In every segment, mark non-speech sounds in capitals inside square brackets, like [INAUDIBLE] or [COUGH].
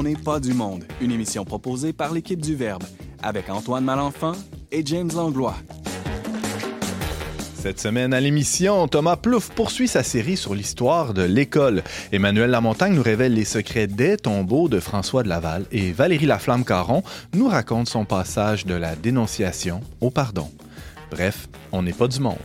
On n'est pas du monde, une émission proposée par l'équipe du Verbe, avec Antoine Malenfant et James Langlois. Cette semaine à l'émission, Thomas Plouffe poursuit sa série sur l'histoire de l'école. Emmanuel Lamontagne nous révèle les secrets des tombeaux de François de Laval et Valérie Laflamme-Caron nous raconte son passage de la dénonciation au pardon. Bref, on n'est pas du monde.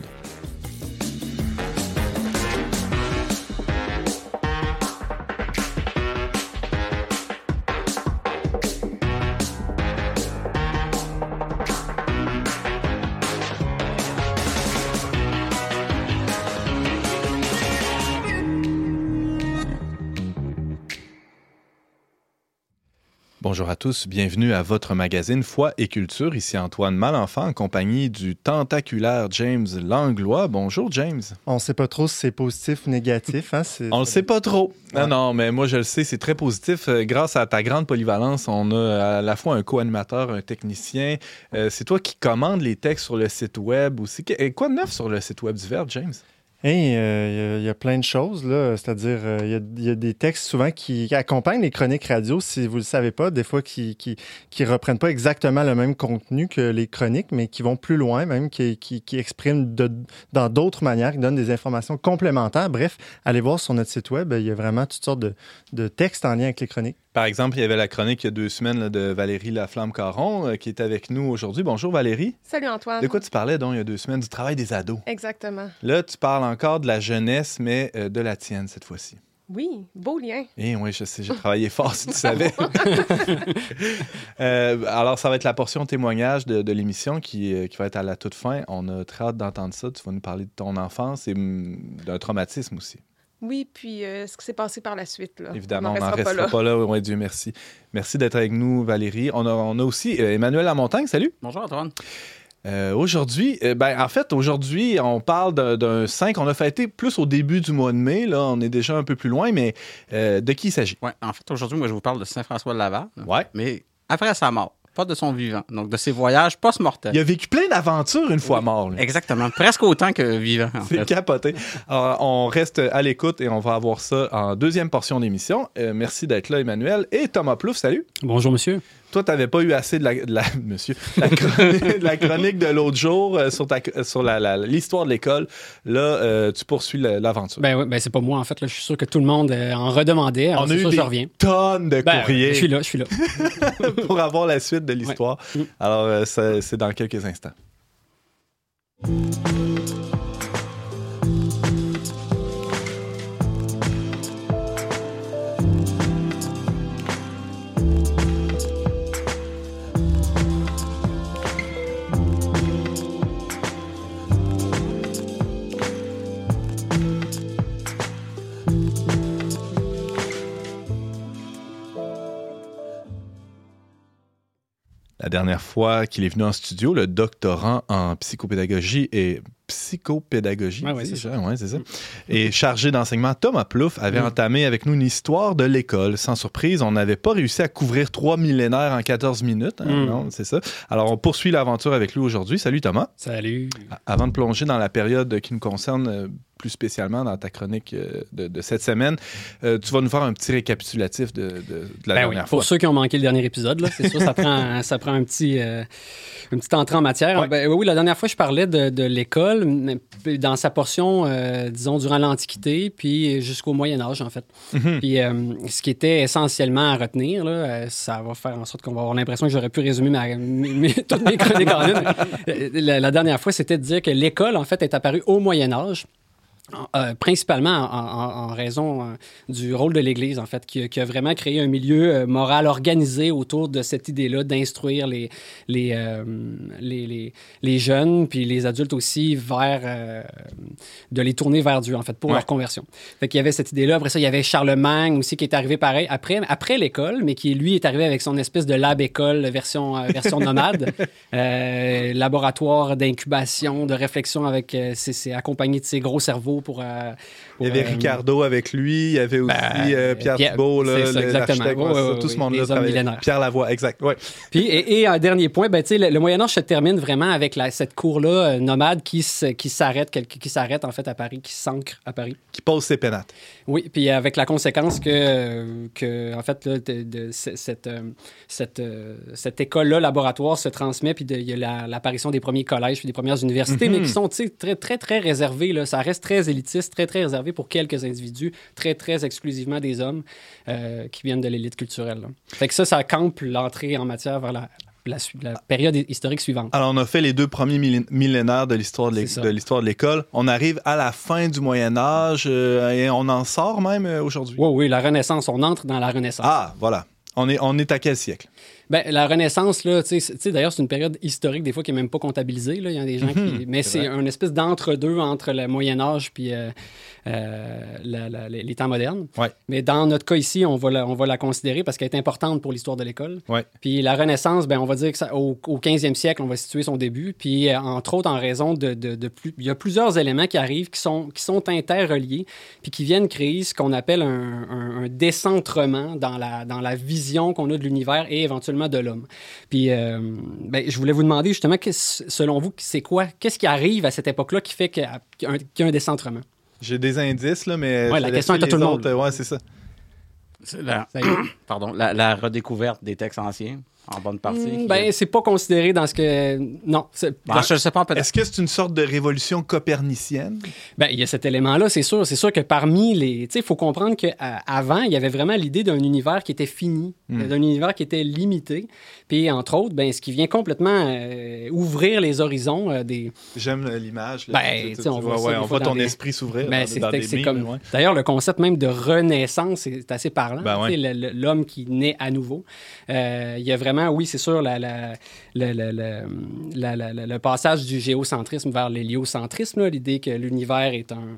Bonjour à tous, bienvenue à votre magazine Foi et Culture. Ici Antoine Malenfant en compagnie du tentaculaire James Langlois. Bonjour James. On ne sait pas trop si c'est positif ou négatif. Hein? On ne sait pas trop. Non, non, mais moi je le sais, c'est très positif. Euh, grâce à ta grande polyvalence, on a à la fois un co-animateur, un technicien. Euh, c'est toi qui commandes les textes sur le site web aussi. Quoi de neuf sur le site web du Verbe, James? Hey, il y, a plein de choses. C'est-à-dire, il euh, y, a des textes souvent qui, accompagnent les chroniques radio, si vous ne le savez pas, des fois qui, qui, reprennent pas exactement le même contenu que les chroniques, mais qui vont plus loin, même, qui, qui, expriment dans d'autres manières, qui donnent des informations complémentaires. Bref, allez voir sur notre site web, il y a vraiment toutes sortes de, de textes en lien avec les chroniques. Par exemple, il y avait la chronique il y a deux semaines de Valérie Laflamme-Caron euh, qui est avec nous aujourd'hui. Bonjour Valérie. Salut Antoine. De quoi tu parlais donc il y a deux semaines? Du travail des ados. Exactement. Là, tu parles encore de la jeunesse, mais euh, de la tienne cette fois-ci. Oui, beau lien. Eh oui, je sais, j'ai travaillé fort, si tu savais. [LAUGHS] [LAUGHS] Euh, alors, ça va être la portion témoignage de, l'émission qui, qui, va être à la toute fin. On a très hâte d'entendre ça. Tu vas nous parler de ton enfance et mm, d'un traumatisme aussi. Oui, puis euh, ce qui s'est passé par la suite. Là. Évidemment, on n'en restera, pas là. Oui, Dieu merci. Merci d'être avec nous, Valérie. On a, on a aussi euh, Emmanuel Lamontagne. Salut. Bonjour, Antoine. Euh, aujourd'hui, ben, en fait, aujourd'hui, on parle d'un 5. On a fêté plus au début du mois de mai. Là, on est déjà un peu plus loin, mais de qui il s'agit? Oui, en fait, aujourd'hui, moi, je vous parle de Saint-François de Laval. Oui. Mais après sa mort pas de son vivant, donc de ses voyages post-mortels. Il a vécu plein d'aventures une fois mort. Exactement, presque autant que vivant. C'est capoté. Alors, on reste à l'écoute et on va avoir ça en deuxième portion d'émission. Euh, merci d'être là, Emmanuel. Et Thomas Plouf, salut. Bonjour, monsieur toi, tu n'avais pas eu assez de la, [LAUGHS] monsieur, la chronique, de l'autre jour euh, sur, sur l'histoire de l'école. Là, euh, tu poursuis l'aventure. Ben oui, ben c'est pas moi, en fait. je suis sûr que tout le monde euh, en redemandait. On a eu des tonnes de ben, courriers. je suis là, je suis là. [LAUGHS] pour avoir la suite de l'histoire. Mm. Alors, c'est dans quelques instants. La dernière fois qu'il est venu en studio, le doctorant en psychopédagogie et psychopédagogie, ouais, c'est ça. ça. Et chargé d'enseignement, Thomas Plouffe avait entamé avec nous une histoire de l'école. Sans surprise, on n'avait pas réussi à couvrir trois millénaires en 14 minutes. Hein, mm. Non, c'est ça. Alors, on poursuit l'aventure avec lui aujourd'hui. Salut Thomas. Salut. Avant de plonger dans la période qui nous concerne euh, plus spécialement dans ta chronique euh, de, cette semaine. Euh, tu vas nous faire un petit récapitulatif de, la ben dernière fois. Pour ceux qui ont manqué le dernier épisode, c'est sûr, ça prend, ça prend un petit, euh, une petite entrée en matière. Ben, oui, la dernière fois, je parlais de, l'école dans sa portion, disons, durant l'Antiquité, puis jusqu'au Moyen Âge, en fait. Mhm. Puis ce qui était essentiellement à retenir, là, ça va faire en sorte qu'on va avoir l'impression que j'aurais pu résumer ma, [LAUGHS] toutes mes chroniques en une. La, la dernière fois, c'était de dire que l'école, en fait, est apparue au Moyen Âge. Euh, principalement en, raison euh, du rôle de l'Église, en fait, qui, a vraiment créé un milieu euh, moral organisé autour de cette idée-là d'instruire les, les, les, les, jeunes, puis les adultes aussi, vers, de les tourner vers Dieu, en fait, pour leur conversion. Fait qu'il y avait cette idée-là. Après ça, il y avait Charlemagne aussi qui est arrivé pareil, après, après l'école, mais qui, lui, est arrivé avec son espèce de lab-école version, version nomade, [LAUGHS] laboratoire d'incubation, de réflexion avec, c'est accompagné de ses gros cerveaux pour. euh, Il y avait euh, Ricardo avec lui, il y avait aussi Ben, euh, Pierre Pierre- Thibault, là, ça, exactement. l'architecte, Ouais, ouais, ouais, ça, tout ce monde-là. Pierre Lavoie, exact. Ouais. Puis, et, et un dernier point, ben, le, le Moyen Âge se termine vraiment avec la- cette cour-là nomade qui, s'arrête, qui s'arrête en fait à Paris, qui s'ancre à Paris. Qui pose ses pénates. Oui, puis avec la conséquence que, que en fait, là, de, de- cette, euh, cette, euh, cette école-là, laboratoire, se transmet, puis il y a la- l'apparition des premiers collèges, puis des premières universités, mais qui sont, tu sais, très, très, très réservés. Là. Ça reste très élitiste, très, très réservé pour quelques individus, très, très exclusivement des hommes euh, qui viennent de l'élite culturelle. là. Fait que ça, ça campe l'entrée en matière vers la, la, période historique suivante. Alors, on a fait les deux premiers millén- millénaires de l'histoire de l'école. On arrive à la fin du Moyen Âge euh, et on en sort même euh, aujourd'hui. Oui, oui, la Renaissance, on entre dans la Renaissance. Ah, voilà. On est, on est à quel siècle? Ben, la Renaissance, là, tu sais, d'ailleurs, c'est une période historique, des fois, qui n'est même pas comptabilisée. Là. Il y a des gens qui. Mais c'est un espèce d'entre-deux entre le Moyen-Âge puis euh, euh, la- la- les les temps modernes. Ouais. Mais dans notre cas ici, on va la, on va la considérer parce qu'elle est importante pour l'histoire de l'école. Ouais. Puis la Renaissance, ben, on va dire que ça, au, au 15e siècle, on va situer son début. Puis, euh, entre autres, en raison de, de, de plus. Il y a plusieurs éléments qui arrivent qui sont, qui sont interreliés puis qui viennent créer ce qu'on appelle un, un- un décentrement dans la, dans la vision qu'on a de l'univers et éventuellement de l'homme. Puis, euh, ben, je voulais vous demander justement, qu'est-ce- selon vous, c'est quoi? Qu'est-ce qui arrive à cette époque-là qui fait qu'il y a un- qu'il y a un décentrement? J'ai des indices, là, mais. Ouais, la question est à tout le monde. euh, Ouais, c'est ça. La, pardon, la, la redécouverte des textes anciens, en bonne partie. Mm, Ben, c'est pas considéré dans ce que. Non. c'est- Ben, je ne sais pas, peut-être. Est-ce que c'est une sorte de révolution copernicienne? Ben, il y a cet élément-là, c'est sûr. C'est sûr que parmi les. Tu sais, il faut comprendre qu'avant, il y avait vraiment l'idée d'un univers qui était fini, Hmm. d'un univers qui était limité. Puis, entre autres, ben, ce qui vient complètement euh, ouvrir les horizons euh, des. J'aime l'image. Ben, on voit ouais, on voit ton des- esprit s'ouvrir Ben, dans, c'est comme. ouais. D'ailleurs, le concept même de renaissance, c'est assez parlant. Ben ouais. L'homme qui naît à nouveau. Euh, il y a vraiment, oui, c'est sûr, la, la- la- la- la- le passage du géocentrisme vers l'héliocentrisme, l'idée que l'univers est un.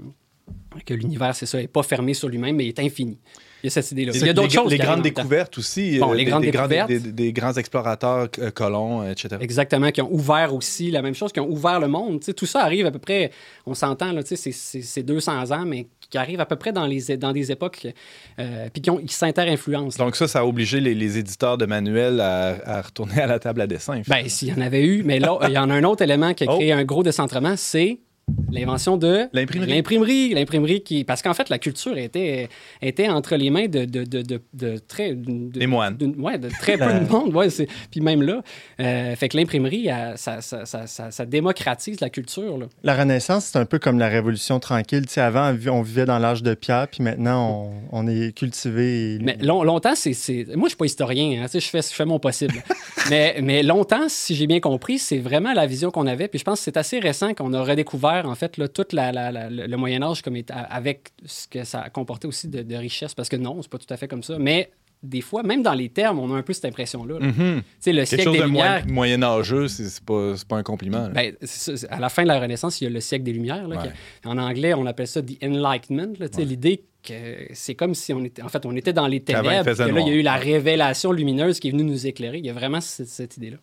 Que l'univers, c'est ça, n'est pas fermé sur lui-même, mais est infini. Il y a cette idée-là. Il y a d'autres choses. Les grandes découvertes aussi. Bon, euh, les des- grandes des, découvertes. des, des grands explorateurs, euh, colons, euh, etc. Exactement, qui ont ouvert aussi la même chose, qui ont ouvert le monde. Tu sais, tout ça arrive à peu près, on s'entend, c'est- c'est c'est 200 ans, mais qui arrive à peu près dans, les, dans des époques, euh, puis qui, qui s'inter-influencent. Donc ça, ça a obligé les, les éditeurs de manuels à, à retourner à la table à dessin. Ben, s'il y en avait eu, mais là, il y en a un autre élément qui a Oh. créé un gros décentrement, c'est l'invention de L'imprimerie. l'imprimerie. L'imprimerie qui... Parce qu'en fait, la culture était, était entre les mains de, de, de, de, de très... de- Des moines. ouais, de très peu de [LAUGHS] monde. Ouais, c'est- puis même là, euh, fait que l'imprimerie, ça, ça, ça, ça, ça démocratise la culture. Là. La Renaissance, c'est un peu comme la Révolution tranquille. Tu sais, avant, on vivait dans l'âge de pierre, puis maintenant, on, on est cultivé. et- Mais long- longtemps, c'est. c'est- Moi, je suis pas historien, hein, tu sais, je fais, je fais mon possible. [LAUGHS] mais, mais longtemps, si j'ai bien compris, c'est vraiment la vision qu'on avait. Puis je pense que c'est assez récent qu'on a redécouvert, en fait, là, tout la, la- la- le Moyen-Âge comme avec ce que ça comportait aussi de, de richesse. Parce que non, c'est pas tout à fait comme ça. Mais des fois, même dans les termes, on a un peu cette impression-là. là. Sais, le Quelque siècle chose des de Lumières. moyen, moyen-âgeux, c'est pas, pas un compliment. Ben, à la fin de la Renaissance, il y a le siècle des Lumières. là, Ouais. qui- en anglais, on appelle ça the Enlightenment. L'idée que c'est comme si on était, en fait, on était dans les ténèbres. Que là, il y a eu la révélation lumineuse qui est venue nous éclairer. Il y a vraiment cette, cette idée-là.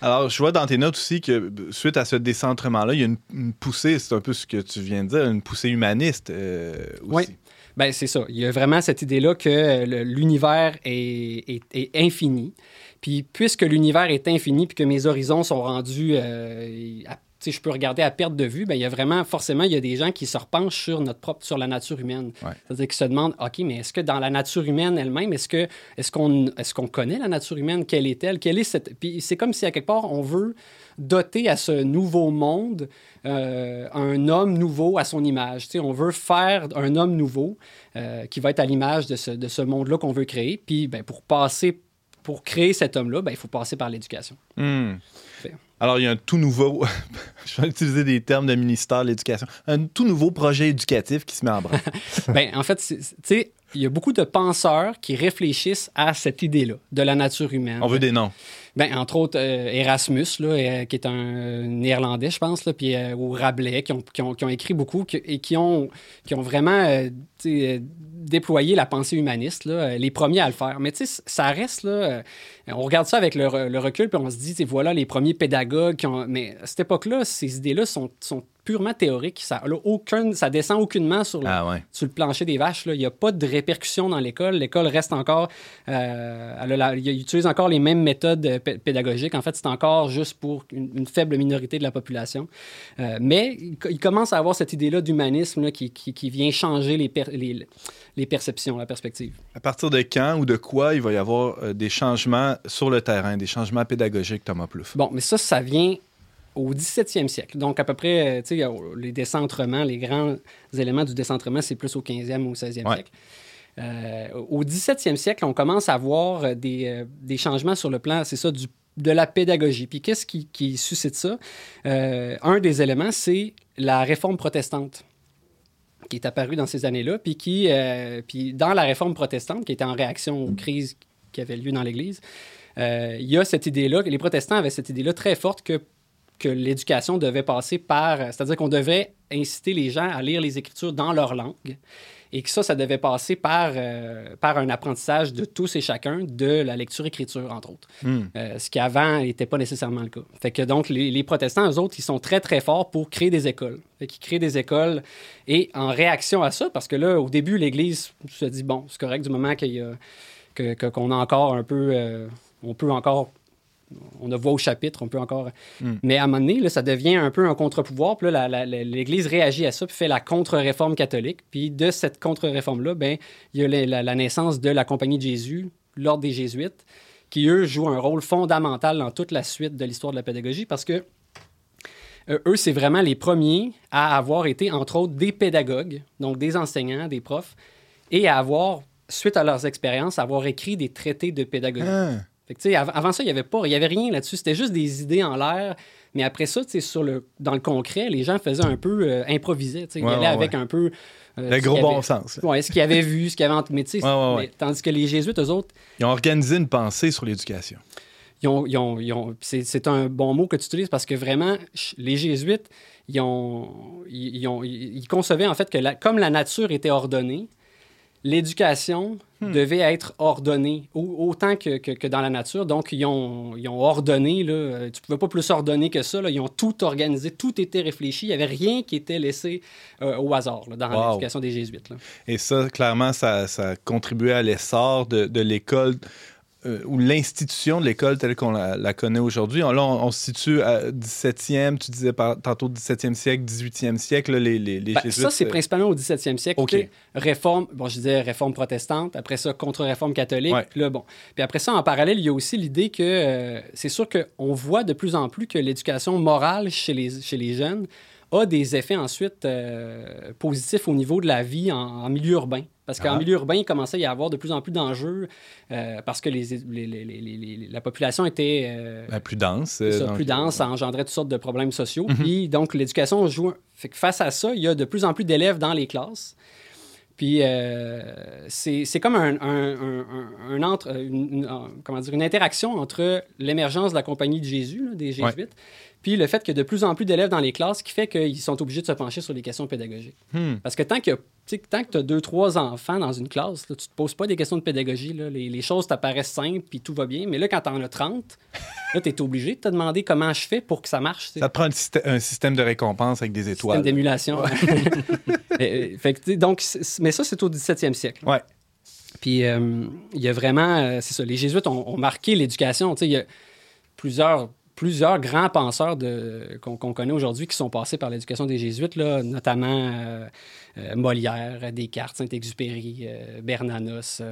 Alors, je vois dans tes notes aussi que suite à ce décentrement-là, il y a une, une poussée, c'est un peu ce que tu viens de dire, une poussée humaniste euh, aussi. Oui. Ben, c'est ça. Il y a vraiment cette idée-là que euh, l'univers est, est- est infini. Puis, puisque l'univers est infini, puis que mes horizons sont rendus. euh, à- je peux regarder à perte de vue, ben, il y a vraiment, forcément, il y a des gens qui se repenchent sur notre propre, sur la nature humaine. Ouais. C'est-à-dire qu'ils se demandent, OK, mais est-ce que dans la nature humaine elle-même, est-ce que est-ce qu'on est qu'on connaît la nature humaine? Quelle est-elle? Quelle est cette... Puis c'est comme si, à quelque part, on veut doter à ce nouveau monde euh, un homme nouveau à son image. Tu sais, on veut faire un homme nouveau euh, qui va être à l'image de ce, de ce monde-là qu'on veut créer. Puis, ben, pour passer, pour créer cet homme-là, ben, il faut passer par l'éducation. Hmm. Alors, il y a un tout nouveau, [LAUGHS] je vais utiliser des termes de ministère de l'Éducation, un tout nouveau projet éducatif qui se met en branle. [LAUGHS] ben, en fait, tu sais, il y a beaucoup de penseurs qui réfléchissent à cette idée-là de la nature humaine. On veut des noms. Ben, entre autres, euh, Erasmus, là, euh, qui est un euh, néerlandais, je pense, là, puis, euh, ou Rabelais, qui ont, qui ont- qui ont écrit beaucoup qui- et qui ont, qui ont vraiment déployer la pensée humaniste, là, les premiers à le faire. Mais ça reste, là, on regarde ça avec le, recul, puis on se dit, voilà, les premiers pédagogues qui ont... Mais à cette époque-là, ces idées-là sont, sont purement théorique. Ça, là, aucun, ça descend aucunement sur le, ah sur le plancher des vaches. Là. Il n'y a pas de répercussions dans l'école. L'école reste encore. Euh, elle, utilise encore les mêmes méthodes euh, pédagogiques. En fait, c'est encore juste pour une, faible minorité de la population. Euh, mais il, commence à avoir cette idée-là d'humanisme qui, qui, vient changer les, les, les, perceptions, la perspective. À partir de quand ou de quoi il va y avoir des changements sur le terrain, des changements pédagogiques, Thomas Plouffe? Bon, mais ça, ça vient au 17e siècle. Donc, à peu près, euh, tu sais, les décentrements, les grands éléments du décentrement, c'est plus au 15e ou au 16e siècle. Euh, au 17e siècle, on commence à voir euh, des, des changements sur le plan, c'est ça, de la pédagogie. Puis qu'est-ce qui, suscite ça? un des éléments, c'est la réforme protestante qui est apparue dans ces années-là, puis qui, puis dans la réforme protestante, qui était en réaction aux crises qui avaient lieu dans l'Église, il y a cette idée-là, les protestants avaient cette idée-là très forte que que l'éducation devait passer par, c'est-à-dire qu'on devait inciter les gens à lire les Écritures dans leur langue et que ça, ça devait passer par, euh, par un apprentissage de tous et chacun de la lecture-écriture, entre autres. Hmm. Euh, ce qui avant n'était pas nécessairement le cas. Fait que donc, les, protestants, eux autres, ils sont très, très forts pour créer des écoles. Fait qu'ils créent des écoles et en réaction à ça, parce que là, au début, l'Église se dit, bon, c'est correct du moment qu'il y a, qu'on a encore un peu... Euh, on peut encore on a voix au chapitre, on peut encore. Hmm. Mais à un moment donné, là, ça devient un peu un contre-pouvoir. Puis là, l'Église réagit à ça, puis fait la contre-réforme catholique. Puis de cette contre-réforme-là, ben, il y a la, naissance de la Compagnie de Jésus, l'Ordre des Jésuites, qui, eux, jouent un rôle fondamental dans toute la suite de l'histoire de la pédagogie parce que euh, eux, c'est vraiment les premiers à avoir été, entre autres, des pédagogues, donc des enseignants, des profs, et à avoir, suite à leurs expériences, avoir écrit des traités de pédagogie. Ah avant ça, il n'y avait pas, il y avait rien là-dessus. C'était juste des idées en l'air. Mais après ça, sur le, dans le concret, les gens faisaient un peu euh, improviser. ils allaient avec un peu. Euh, le gros bon sens. Oui, ce qu'ils avaient vu, ce qu'ils avaient. Mais tandis que les Jésuites, eux autres. Ils ont organisé une pensée sur l'éducation. Ils ont, ils ont, c'est un bon mot que tu utilises parce que vraiment, les Jésuites, ils, ont, ils, ont, ils concevaient en fait que la, comme la nature était ordonnée, l'éducation hmm. devait être ordonnée, autant que, que, dans la nature. Donc, ils ont, ils ont ordonné, là, tu ne pouvais pas plus ordonner que ça. Là, ils ont tout organisé, tout était réfléchi. Il n'y avait rien qui était laissé euh, au hasard dans l'éducation des Jésuites. Et ça, clairement, ça, ça contribuait à l'essor de, de l'école euh, ou l'institution de l'école telle qu'on la, connaît aujourd'hui. Là, on, se situe à 17e, tu disais tantôt 17e siècle, 18e siècle, les, les, les ben, Ça, c'est euh, principalement au 17e siècle. OK. Réforme, bon, je disais réforme protestante, après ça, contre-réforme catholique. Là, bon. Puis après ça, en parallèle, il y a aussi l'idée que euh, c'est sûr qu'on voit de plus en plus que l'éducation morale chez les, chez les jeunes a des effets ensuite positifs au niveau de la vie en milieu urbain. Parce qu'en ah. milieu urbain, il commençait à y avoir de plus en plus d'enjeux euh, parce que les, la population était euh, ben, plus dense. Euh, plus dense, ça engendrait toutes sortes de problèmes sociaux. Mhm. Puis donc, l'éducation joue. Fait que face à ça, il y a de plus en plus d'élèves dans les classes. Puis c'est comme un, un, entre, une, comment dire, une interaction entre l'émergence de la Compagnie de Jésus, des Jésuites, puis le fait qu'il y a de plus en plus d'élèves dans les classes qui fait qu'ils sont obligés de se pencher sur les questions pédagogiques. Hmm. Parce que tant tant que tu as deux, trois enfants dans une classe, là, tu te poses pas des questions de pédagogie. Là. Les, choses t'apparaissent simples, puis tout va bien. Mais là, quand tu en as 30, là, tu es obligé de te demander comment je fais pour que ça marche. Ça te prend un, système de récompense avec des étoiles. Système d'émulation. Donc, mais ça, c'est au 17e siècle. Ouais. Puis, euh, il y a vraiment, euh, c'est ça, les Jésuites ont, ont marqué l'éducation. Il y a plusieurs plusieurs grands penseurs qu'on, connaît aujourd'hui qui sont passés par l'éducation des Jésuites, là, notamment euh, euh, Molière, Descartes, Saint-Exupéry, euh, Bernanos.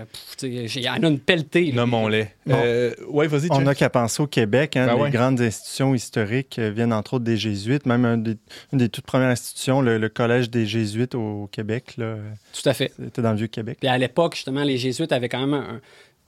Il y en a une pelletée. Nommons-les. ouais, vas-y. On n'a qu'à penser au Québec. Hein, ben les grandes institutions historiques viennent entre autres des Jésuites, même une des, toutes premières institutions, le, Collège des Jésuites au Québec. Là, Tout à fait. C'était dans le Vieux-Québec. à l'époque, justement, les Jésuites avaient quand même un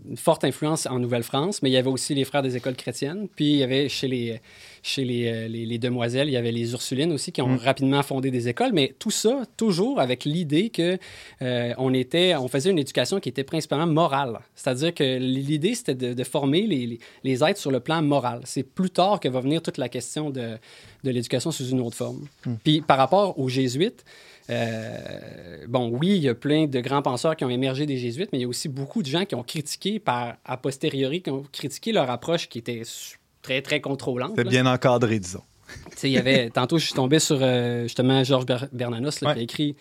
une forte influence en Nouvelle-France, mais il y avait aussi les frères des écoles chrétiennes. Puis il y avait chez les, chez les, les, les, demoiselles, il y avait les Ursulines aussi qui ont Mm. rapidement fondé des écoles, mais tout ça toujours avec l'idée que euh, on était, on faisait une éducation qui était principalement morale. C'est-à-dire que l'idée c'était de, de former les, les, êtres sur le plan moral. C'est plus tard que va venir toute la question de, de l'éducation sous une autre forme. Hmm. Puis par rapport aux jésuites, euh, bon, oui, il y a plein de grands penseurs qui ont émergé des jésuites, mais il y a aussi beaucoup de gens qui ont critiqué par a posteriori, qui ont critiqué leur approche qui était très, très contrôlante. C'était bien encadré, disons. il y avait, tantôt, je suis tombé sur euh, justement Georges Ber Bernanos là, Ouais. qui a écrit.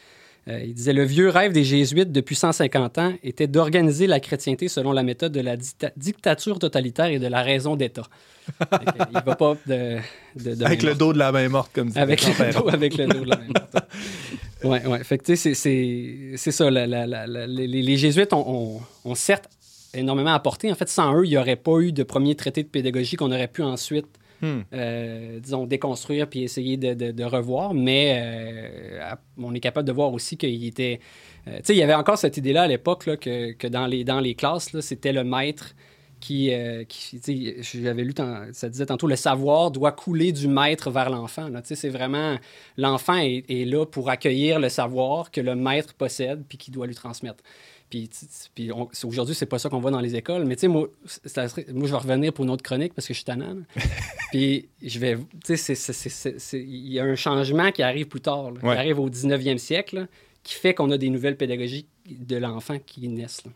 Euh, il disait Le vieux rêve des Jésuites depuis 150 ans était d'organiser la chrétienté selon la méthode de la dicta- dictature totalitaire et de la raison d'État. Il va pas de. de- de Avec main le dos de la main morte, comme disait avec le, dos, avec le dos de la même porte. Ouais, ouais. Fait que, tu sais, c'est- c'est c'est ça. la- la- la- la- les, les Jésuites ont, ont- ont certes énormément apporté. En fait, sans eux, il n'y aurait pas eu de premier traité de pédagogie qu'on aurait pu ensuite, Hmm. euh, disons, déconstruire puis essayer de, revoir. Mais euh, on est capable de voir aussi qu'il était. euh, tu sais, il y avait encore cette idée-là à l'époque que, que dans, les, dans les classes, c'était le maître qui, euh, qui j'avais lu, ça disait tantôt, le savoir doit couler du maître vers l'enfant. Tu sais, C'est vraiment, l'enfant est, est là pour accueillir le savoir que le maître possède puis qu'il doit lui transmettre. Puis, aujourd'hui, c'est pas ça qu'on voit dans les écoles. Mais tu sais, moi, ça serait- moi, je vais revenir pour une autre chronique parce que je suis tannant. [LAUGHS] puis je vais, tu sais, il y a un changement qui arrive plus tard, là, Ouais. qui arrive au 19e siècle, là, qui fait qu'on a des nouvelles pédagogies de l'enfant qui naissent. là.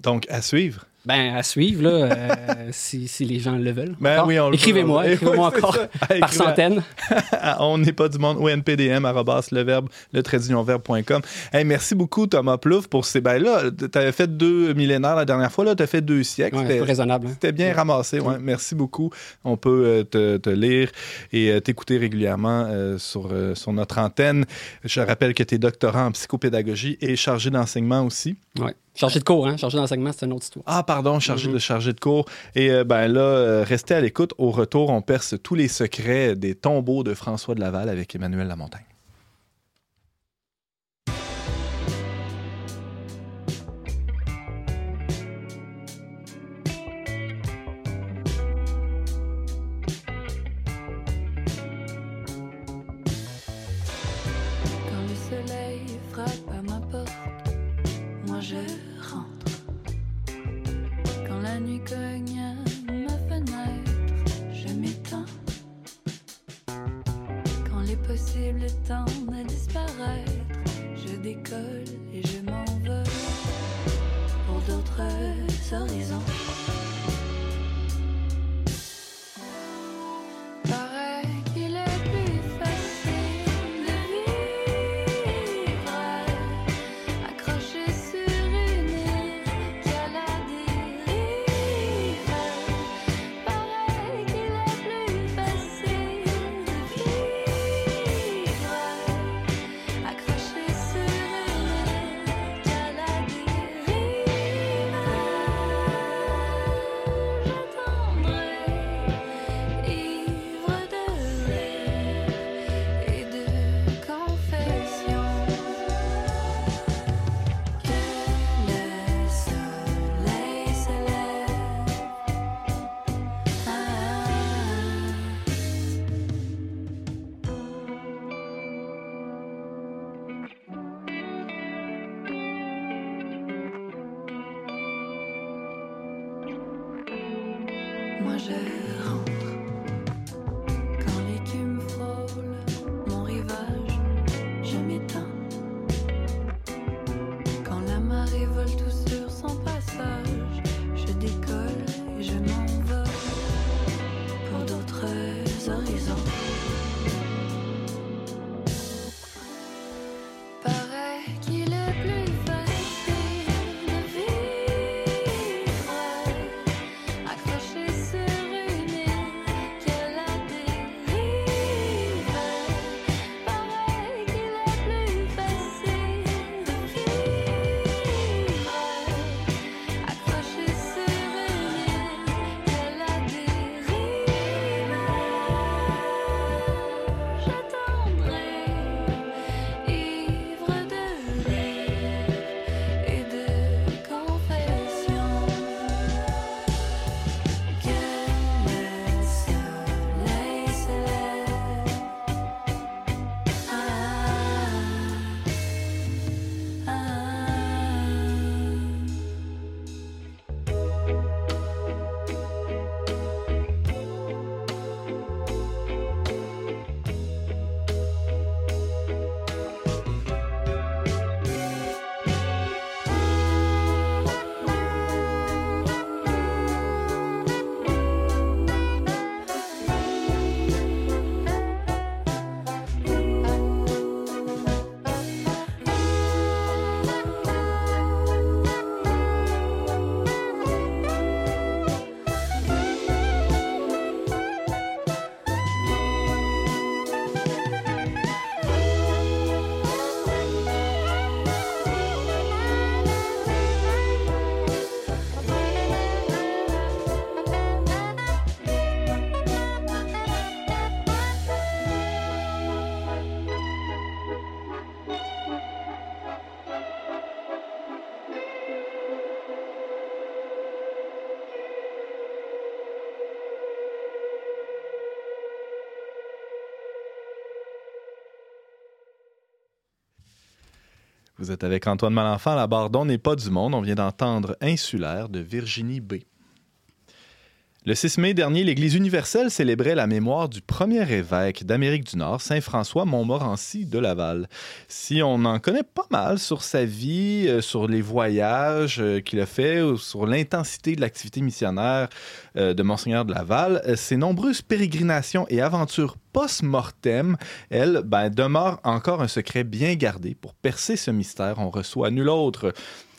Donc, à suivre. Ben, à suivre, là, euh, [LAUGHS] si, si les gens le veulent. Ben Encore. oui, on le Écrivez-moi, écrivez-moi [LAUGHS] Ouais, c'est encore ça. [LAUGHS] par centaines. on n'est pas du monde. ONPDM, arrobas, le verbe, le verbe.com. Hey, merci beaucoup, Thomas Plouffe, pour ces. Ben là, tu avais fait deux millénaires la dernière fois, là, tu as fait deux siècles. Ouais, C'était- raisonnable. hein. C'était bien ramassé, ouais. Merci beaucoup. On peut euh, te, te lire et euh, t'écouter régulièrement euh, sur, euh, sur notre antenne. Je rappelle que tu es doctorant en psychopédagogie et chargé d'enseignement aussi. Ouais. Chargé de cours, hein? Chargé d'enseignement, c'est une autre histoire. Ah, pardon, chargé de chargé de cours. Et euh, ben là, euh, restez à l'écoute. Au retour, on perce tous les secrets des tombeaux de François de Laval avec Emmanuel Lamontagne. D'autres Vous êtes avec Antoine Malenfant, la barre d'On n'est pas du monde. On vient d'entendre Insulaire de Virginie B. Le 6 mai dernier, l'Église universelle célébrait la mémoire du premier évêque d'Amérique du Nord, Saint François Montmorency de Laval. Si on en connaît pas mal sur sa vie, euh, sur les voyages euh, qu'il a fait, ou sur l'intensité de l'activité missionnaire euh, de Monseigneur de Laval, ses nombreuses pérégrinations et aventures post-mortem, elles, ben, demeurent encore un secret bien gardé. Pour percer ce mystère, on reçoit nul autre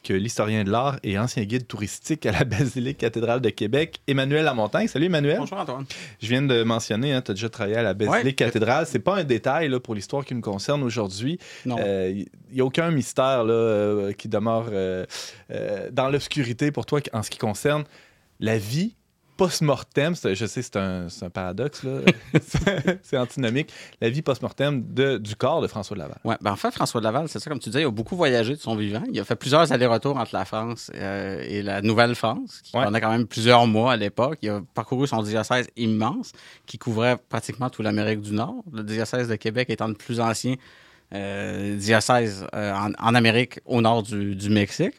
que l'historien de l'art et ancien guide touristique à la [LAUGHS] Basilique cathédrale de Québec, Emmanuel Lamontagne. Salut Emmanuel. Bonjour Antoine. Je viens de mentionner, tu as déjà travaillé à la Basilique Ouais. cathédrale. C'est pas un détail là, pour l'histoire qui nous concerne aujourd'hui. Il n'y a aucun mystère là, euh, qui demeure euh, euh, dans l'obscurité pour toi en ce qui concerne la vie post-mortem. Je sais, c'est un, c'est un paradoxe, là. [LAUGHS] [LAUGHS] c'est antinomique. La vie post-mortem du corps de François de Laval. Ouais, ben en fait, François de Laval, c'est ça, comme tu disais, il a beaucoup voyagé de son vivant. Il a fait plusieurs allers-retours entre la France euh, et la Nouvelle-France, qui Ouais. quand même plusieurs mois à l'époque. Il a parcouru son diocèse immense, qui couvrait pratiquement toute l'Amérique du Nord. Le diocèse de Québec étant le plus ancien euh, diocèse euh, en, en Amérique au nord du, du Mexique.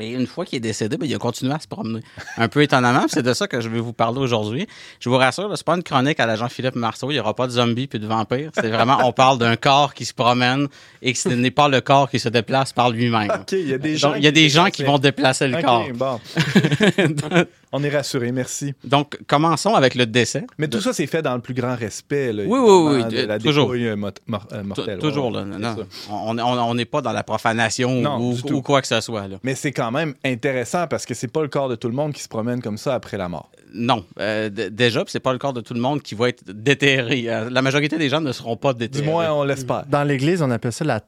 Et une fois qu'il est décédé, ben, il a continué à se promener. Un peu étonnamment, c'est de ça que je vais vous parler aujourd'hui. Je vous rassure, c'est pas une chronique à l'agent Philippe Marceau. Il n'y aura pas de zombies puis de vampires. C'est vraiment, on parle d'un corps qui se promène et que ce n'est pas le corps qui se déplace par lui-même. OK, il y a des Donc, gens il y a des gens qui vont déplacer le corps. bon. [LAUGHS] On est rassurés, merci. Donc, commençons avec le décès. Mais tout ça, c'est fait dans le plus grand respect. Là, Oui, oui, oui, de la toujours. euh, mot- mor- euh, mortelle. Toujours, Ouais, là. Non, on n'est pas dans la profanation Non, ou, du quoi que ce soit. Là. Mais c'est quand même intéressant parce que c'est pas le corps de tout le monde qui se promène comme ça après la mort. Non, euh, déjà, puis c'est pas le corps de tout le monde qui va être déterré. Euh, La majorité des gens ne seront pas Du déterrés. moins, on l'espère. Dans l'Église, on appelle ça la La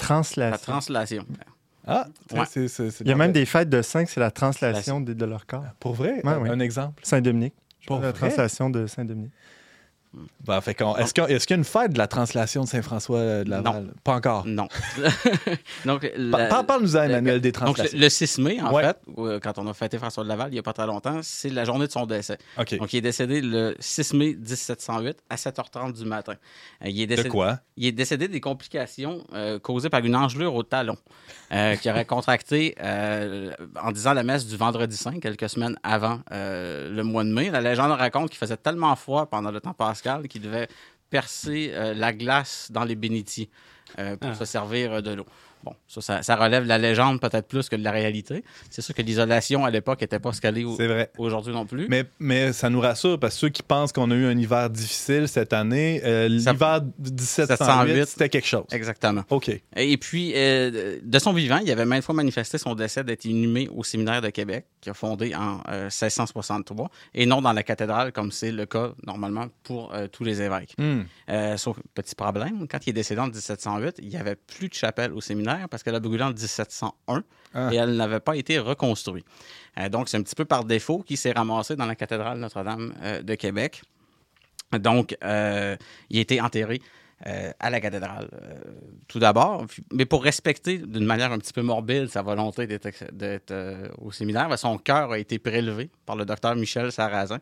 translation. Ah, Ouais. c'est- c'est- c'est- Il y a même des fêtes de saints, c'est la translation de, de leur corps. Pour vrai? Ouais, un, oui. un exemple? Saint-Dominique. Pour la vrai? translation de Saint-Dominique. Ben, fait qu'on- est-ce qu'il y, a- est-ce qu'il y a une fête de la translation de Saint-François de Laval? Pas encore. Non. [LAUGHS] Donc, Pa- la- par- Parle-nous-en, Emmanuel, des donc, le, translations. le 6 mai, en Ouais. fait, euh, quand on a fêté François de Laval il n'y a pas très longtemps, c'est la journée de son décès. OK. Donc, il est décédé le 6 mai 1708 à 7h30 du matin. Euh, il est De décédé, quoi? Il est décédé des complications euh, causées par une engelure au talon euh, qu'il aurait contracté euh, en disant la messe du vendredi saint, quelques semaines avant euh, le mois de mai. La légende raconte qu'il faisait tellement froid pendant le temps pascal qu'il devait percer euh, la glace dans les bénitiers euh, pour Ah. se servir euh, de l'eau. Bon, ça, ça, ça relève de la légende peut-être plus que de la réalité. C'est sûr que l'isolation à l'époque n'était pas au- C'est vrai. aujourd'hui non plus. Mais, mais ça nous rassure parce que ceux qui pensent qu'on a eu un hiver difficile cette année, euh, l'hiver 1708, 1708, c'était quelque chose. Exactement. OK. Et puis, euh, de son vivant, il avait maintes fois manifesté son décès d'être inhumé au séminaire de Québec, qui a fondé en euh, 1663, et non dans la cathédrale, comme c'est le cas normalement pour euh, tous les évêques. Hmm. Euh, sauf petit problème, quand il est décédé en 1708, il n'y avait plus de chapelle au séminaire parce qu'elle a brûlé en 1701 Ah. et elle n'avait pas été reconstruite. Euh, donc, c'est un petit peu par défaut qu'il s'est ramassé dans la cathédrale Notre-Dame euh, de Québec. Donc, euh, il a été enterré euh, à la cathédrale, euh, tout d'abord. Mais pour respecter d'une manière un petit peu morbide sa volonté d'être euh, au séminaire, ben, son cœur a été prélevé par le docteur Michel Sarrazin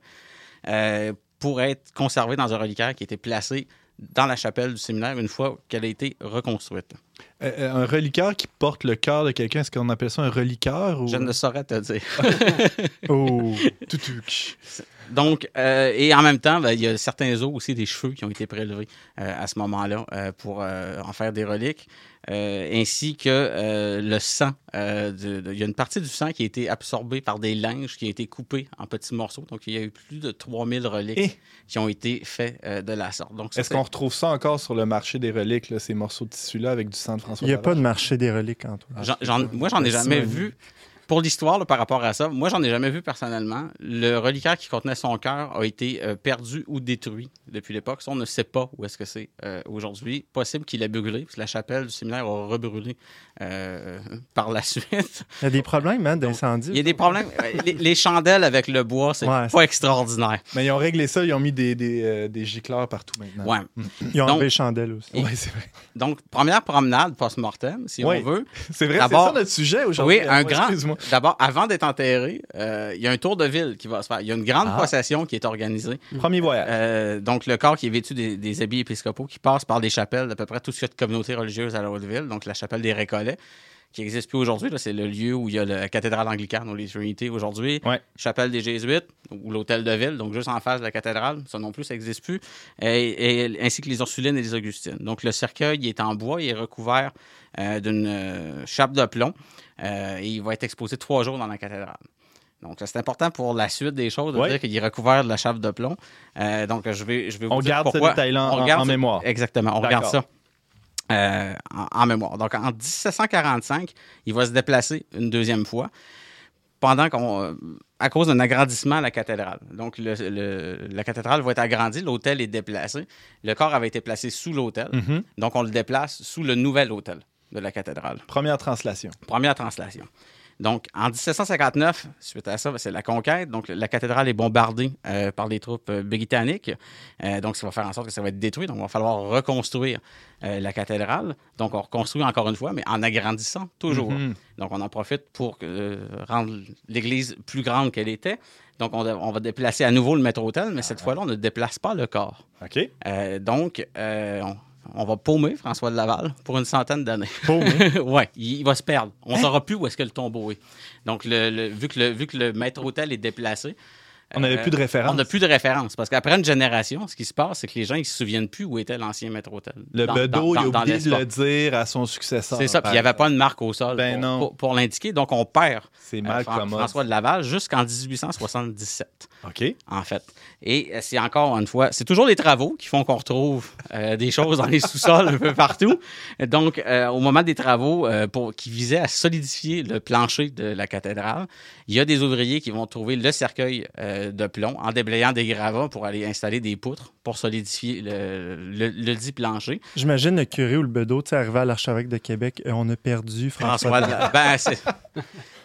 pour être conservé dans un reliquaire qui a été placé dans la chapelle du séminaire une fois qu'elle a été reconstruite. Euh, euh, un reliqueur qui porte le cœur de quelqu'un, est-ce qu'on appelle ça un reliqueur? Ou... Je ne saurais te dire. [LAUGHS] Oh, Toutouc. [LAUGHS] Donc, euh, et en même temps, ben, il y a certains os aussi des cheveux qui ont été prélevés euh, à ce moment-là pour en faire des reliques, ainsi que euh, le sang. euh, il y a une partie du sang qui a été absorbée par des linges qui a été coupée en petits morceaux. Donc, il y a eu plus de 3000 reliques Et qui ont été faits euh, de la sorte. Est-ce qu'on retrouve ça encore sur le marché des reliques, là, ces morceaux de tissu-là avec du sang de François il n'y a pas de marché des reliques, Antoine. J'en- j'en- moi, j'en ai jamais vu. Pour l'histoire, par rapport à ça, moi, j'en ai jamais vu personnellement. Le reliquaire qui contenait son cœur a été euh, perdu ou détruit depuis l'époque. On ne sait pas où est-ce que c'est euh, aujourd'hui. Possible qu'il ait brûlé, parce que la chapelle du séminaire a rebrûlé euh, [LAUGHS] par la suite. Il y a des problèmes hein, d'incendie. Il y a des problèmes. Les, les chandelles avec le bois, c'est Ouais, pas extraordinaire. Mais ils ont réglé ça, ils ont mis des, des, euh, des gicleurs partout maintenant. Ouais. Ils ont Donc- enlevé les chandelles aussi. Et- Ouais, c'est vrai. Donc, première promenade post-mortem, si on veut. [LAUGHS] C'est vrai, c'est ça notre sujet aujourd'hui. Oui, un Ouais, grand. D'abord, avant d'être enterré, euh, il y a un tour de ville qui va se faire. Il y a une grande Ah. procession qui est organisée. Premier voyage. Euh, donc, le corps qui est vêtu des, des habits épiscopaux qui passe par des chapelles d'à peu près tout ce qu'il y a de communautés religieuses à la Haute-Ville, donc la chapelle des Récollets. qui n'existe plus aujourd'hui. C'est le lieu où il y a la cathédrale anglicane ou les Trinités aujourd'hui. Ouais. Chapelle des Jésuites ou l'hôtel de ville, donc juste en face de la cathédrale. Ça non plus, ça n'existe plus. Et, et- ainsi que les Ursulines et les Augustines. Donc le cercueil il est en bois, il est recouvert euh, d'une euh, chape de plomb et il va être exposé trois jours dans la cathédrale. Donc, c'est important pour la suite des choses de Ouais. dire qu'il est recouvert de la chape de plomb. Euh, donc, je vais, je vais vous On dire garde ce pourquoi. en- On regarde en ce- mémoire. Exactement, on regarde ça euh, en, en mémoire. Donc, en 1745, il va se déplacer une deuxième fois pendant qu'on, euh, à cause d'un agrandissement à la cathédrale. Donc, le- le- la cathédrale va être agrandie, l'hôtel est déplacé. Le corps avait été placé sous l'hôtel, Mhm. donc on le déplace sous le nouvel hôtel de la cathédrale. Première translation. Première translation. Donc, en 1759, suite à ça, c'est la conquête. Donc, la cathédrale est bombardée euh, par les troupes euh, britanniques. Euh, donc, ça va faire en sorte que ça va être détruit. Donc, il va falloir reconstruire euh, la cathédrale. Donc, on reconstruit encore une fois, mais en agrandissant toujours. Mhm. Donc, on en profite pour rendre l'église plus grande qu'elle était. Donc, on, on va déplacer à nouveau le maître-autel, mais cette fois-là, on ne déplace pas le corps. OK. Donc, on, on va paumer François de Laval pour une centaine d'années. Paumé. [LAUGHS] ouais, il, il va se perdre. On ne saura plus où est-ce que le tombeau est. Donc, le, le- vu, que le, vu que le maître-hôtel est déplacé, On n'avait euh, plus de référence. on n'a plus de référence. Parce qu'après une génération, ce qui se passe, c'est que les gens ils se souviennent plus où était l'ancien maître-hôtel. Le Dans- bedeau, dans- il a dans- dans oublié de le dire à son successeur. C'est ça, puis il n'y avait pas de marque au sol Ben pour, non. pour- pour l'indiquer. Donc, on perd C'est euh, mal Fran-. François de Laval jusqu'en 1877 OK. en fait. Et euh, c'est encore une fois, c'est toujours les travaux qui font qu'on retrouve euh, des choses dans les [LAUGHS] sous-sols un peu partout. Donc, euh, au moment des travaux euh, pour, qui visaient à solidifier le plancher de la cathédrale, il y a des ouvriers qui vont trouver le cercueil euh, de plomb en déblayant des gravats pour aller installer des poutres pour solidifier le, le, le dit plancher. J'imagine le curé ou le bedeau, tu sais, arrivé à l'archevêque de Québec, et on a perdu François. François, ben, c'est-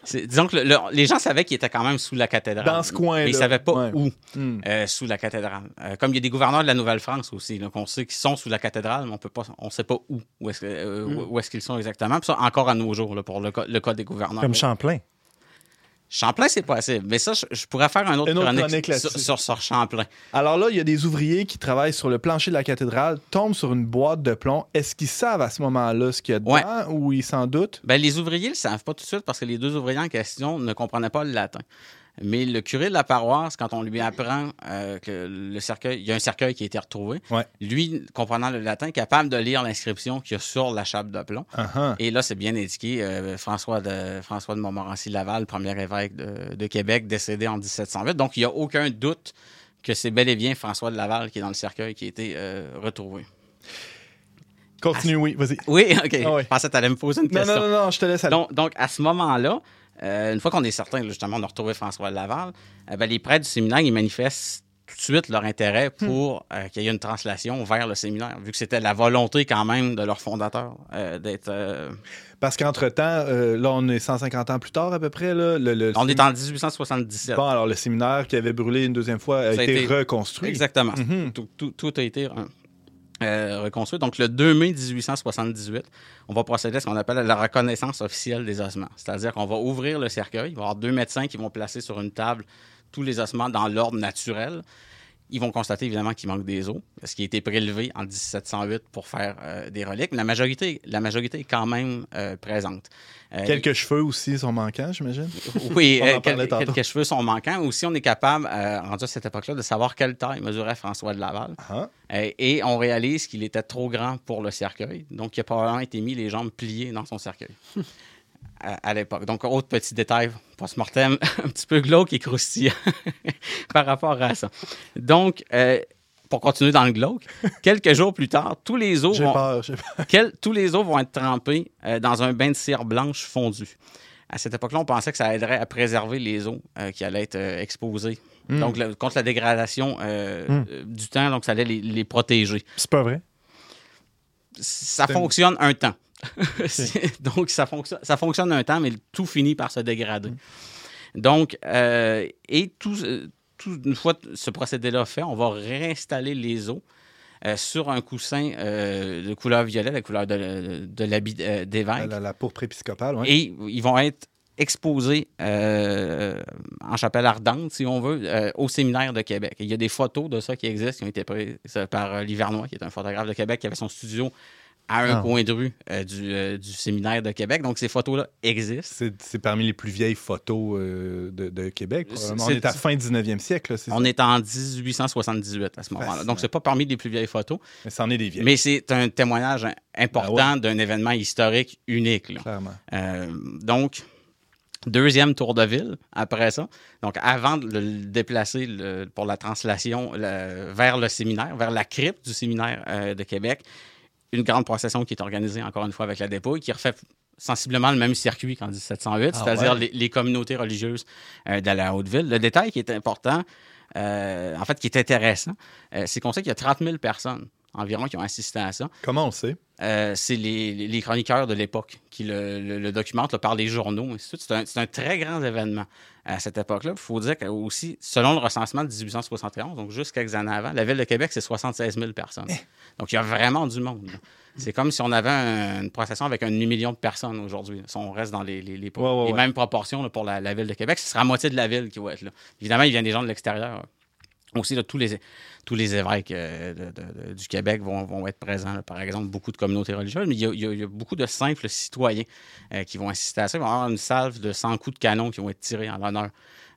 c'est- disons que le- le- les gens savaient qu'il était quand même sous la cathédrale. Dans ce coin-là. Mais ils ne savaient pas Ouais. où. Hmm. euh, sous la cathédrale. Euh, comme il y a des gouverneurs de la Nouvelle-France aussi, donc on sait qu'ils sont sous la cathédrale, mais on peut pas, on sait pas où, où est-ce, que- euh, Mm. où- est-ce qu'ils sont exactement. Puis ça, encore à nos jours, là, pour le le cas des gouverneurs. Comme Champlain. Champlain, c'est possible. Mais ça, je, je pourrais faire un autre Une autre chronique, chronique sur, là-dessus. sur, sur Champlain. Alors là, il y a des ouvriers qui travaillent sur le plancher de la cathédrale, tombent sur une boîte de plomb. Est-ce qu'ils savent à ce moment-là ce qu'il y a dedans Ouais. ou ils s'en doutent? Ben, les ouvriers ne le savent pas tout de suite parce que les deux ouvriers en question ne comprenaient pas le latin. Mais le curé de la paroisse, quand on lui apprend euh, que le cercueil, il y a un cercueil qui a été retrouvé, Ouais. lui, comprenant le latin, est capable de lire l'inscription qu'il y a sur la chape de plomb. Ah, ah. Et là, c'est bien indiqué, euh, François, de, François de Montmorency-Laval, premier évêque de, de Québec, décédé en 1708. Donc, il n'y a aucun doute que c'est bel et bien François de Laval qui est dans le cercueil qui a été euh, retrouvé. Continue, oui, vas-y. Oui, OK. Ah ouais. Je pensais que tu allais me poser une Non, question. non, non, non, je te laisse aller. Donc, donc, à ce moment-là, euh, une fois qu'on est certain, justement, on a retrouvé François Laval, euh, ben, les prêtres du séminaire, ils manifestent tout de suite leur intérêt pour euh, qu'il y ait une translation vers le séminaire, vu que c'était la volonté quand même de leur fondateur euh, d'être... euh, Parce qu'entre-temps, là, on est 150 ans plus tard à peu près. Là, le, le- On est en 1877. Bon, alors le séminaire qui avait brûlé une deuxième fois a été, été- reconstruit. Exactement. Mhm. tout, tout- tout a été euh. Donc, le 2 mai 1878, on va procéder à ce qu'on appelle la reconnaissance officielle des ossements. C'est-à-dire qu'on va ouvrir le cercueil. Il avoir deux médecins qui vont placer sur une table tous les ossements dans l'ordre naturel. Ils vont constater évidemment qu'il manque des os, ce qui a été prélevé en 1708 pour faire euh, des reliques. Mais la majorité, la majorité est quand même euh, présente. Euh, Quelques cheveux aussi sont manquants, j'imagine? [LAUGHS] oui, quel- quelques cheveux sont manquants. Aussi, on est capable, rendu à cette époque-là, de savoir quelle taille mesurait François de Laval. Ah. Euh, et on réalise qu'il était trop grand pour le cercueil. Donc, il a probablement été mis les jambes pliées dans son cercueil [LAUGHS] à, à l'époque. Donc, autre petit détail post-mortem, [LAUGHS] un petit peu glauque et croustillant [LAUGHS] par rapport à ça. Donc, euh, pour continuer dans le glauque, quelques jours plus tard, tous les os vont, peur. j'ai peur. [LAUGHS] quel- tous les os vont être trempés euh, dans un bain de cire blanche fondue. À cette époque-là, on pensait que ça aiderait à préserver les os euh, qui allaient être euh, exposés. Mm. Donc, le- contre la dégradation euh, Mm. euh, du temps, donc ça allait les, les protéger. C'est pas vrai. Ça fonctionne un temps. [LAUGHS] Donc, ça fonctionne, ça fonctionne un temps, mais tout finit par se dégrader. Donc, euh, et tout, euh, tout- une fois ce procédé-là fait, on va réinstaller les os euh, sur un coussin euh, de couleur violet, la couleur de, de l'habit euh, d'évêque. La, la pourpre épiscopale, oui. Et ils vont être exposés en chapelle ardente, si on veut, au séminaire de Québec. Il y a des photos de ça qui existent, qui ont été prises par Livernois, qui est un photographe de Québec, qui avait son studio à un Ah. coin de rue euh, du, euh, du séminaire de Québec. Donc, ces photos-là existent. C'est parmi les plus vieilles photos euh, de, de Québec. probablement. On est à fin 19e siècle. là, On ça? est en 1878 à ce moment-là. Donc, c'est pas parmi les plus vieilles photos, Mais c'en est des vieilles, mais c'est un témoignage important Ben d'un événement historique unique. là. clairement. Donc, deuxième tour de ville après ça. Donc, avant de le déplacer le- pour la translation le- vers le séminaire, vers la crypte du séminaire euh, de Québec, une grande procession qui est organisée encore une fois avec la dépouille, qui refait sensiblement le même circuit qu'en 1708, Ah c'est-à-dire ouais? les, les communautés religieuses euh, de la Haute-Ville. Le détail qui est important, euh, en fait, qui est intéressant, euh, c'est qu'on sait qu'il y a 30 000 personnes environ qui ont assisté à ça. Comment on sait? Euh, c'est les, chroniqueurs de l'époque qui le, le- le documentent là, par les journaux. C'est un, très grand événement à cette époque-là. Il faut dire que aussi, selon le recensement de 1871, donc juste quelques années avant, la ville de Québec, c'est 76 000 personnes. Eh. Donc, il y a vraiment du monde. C'est comme si on avait un- une procession avec un demi-million de personnes aujourd'hui. Si on reste dans les, les- les- Ouais, ouais, les ouais. mêmes proportions là, pour la, la ville de Québec, ce sera la moitié de la ville qui va être là. Évidemment, il vient des gens de l'extérieur. Aussi, tous, les, tous les évêques euh, du Québec vont, vont être présents. Par exemple, beaucoup de communautés religieuses, mais il y a, beaucoup de simples citoyens euh, qui vont assister à ça. Il va y avoir une salve de 100 coups de canon qui vont être tirés en l'honneur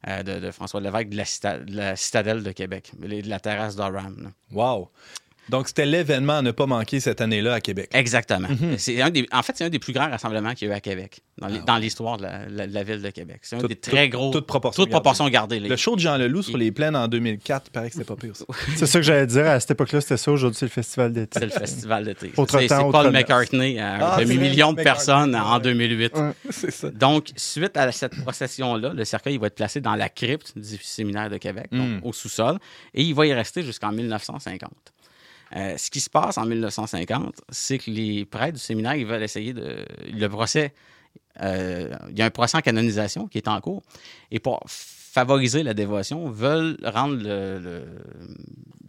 euh, de, François Lévesque de la, de la citadelle de Québec, de la terrasse d'Oram. Wow! Donc, c'était l'événement à ne pas manquer cette année-là à Québec. Exactement. Mhm. C'est un des, en fait, c'est un des plus grands rassemblements qu'il y a eu à Québec, dans les- Ah dans l'histoire de la, la- de la ville de Québec. C'est un Tout- des très tout- gros. toute proportion Toute proportion gardée. là. Le show de Jean Leloup sur les plaines en 2004, il paraît que c'était pas pire, ça. [LAUGHS] C'est ça que j'allais dire. À cette époque-là, c'était ça. Aujourd'hui, c'est le festival d'été. C'est le festival d'été. [LAUGHS] Autre C'est temps, c'est Paul. McCartney à Ah, un demi-million de personnes en ouais. 2008. Ouais. [LAUGHS] C'est ça. Donc, suite à cette procession-là, le cercueil il va être placé dans la crypte du séminaire de Québec, donc Mm. au sous-sol, et il va y rester jusqu'en 1950. Euh, ce qui se passe en 1950, c'est que les prêtres du séminaire, ils veulent essayer de... Le procès, euh, il y a un procès en canonisation qui est en cours, et pour favoriser la dévotion, veulent rendre le, le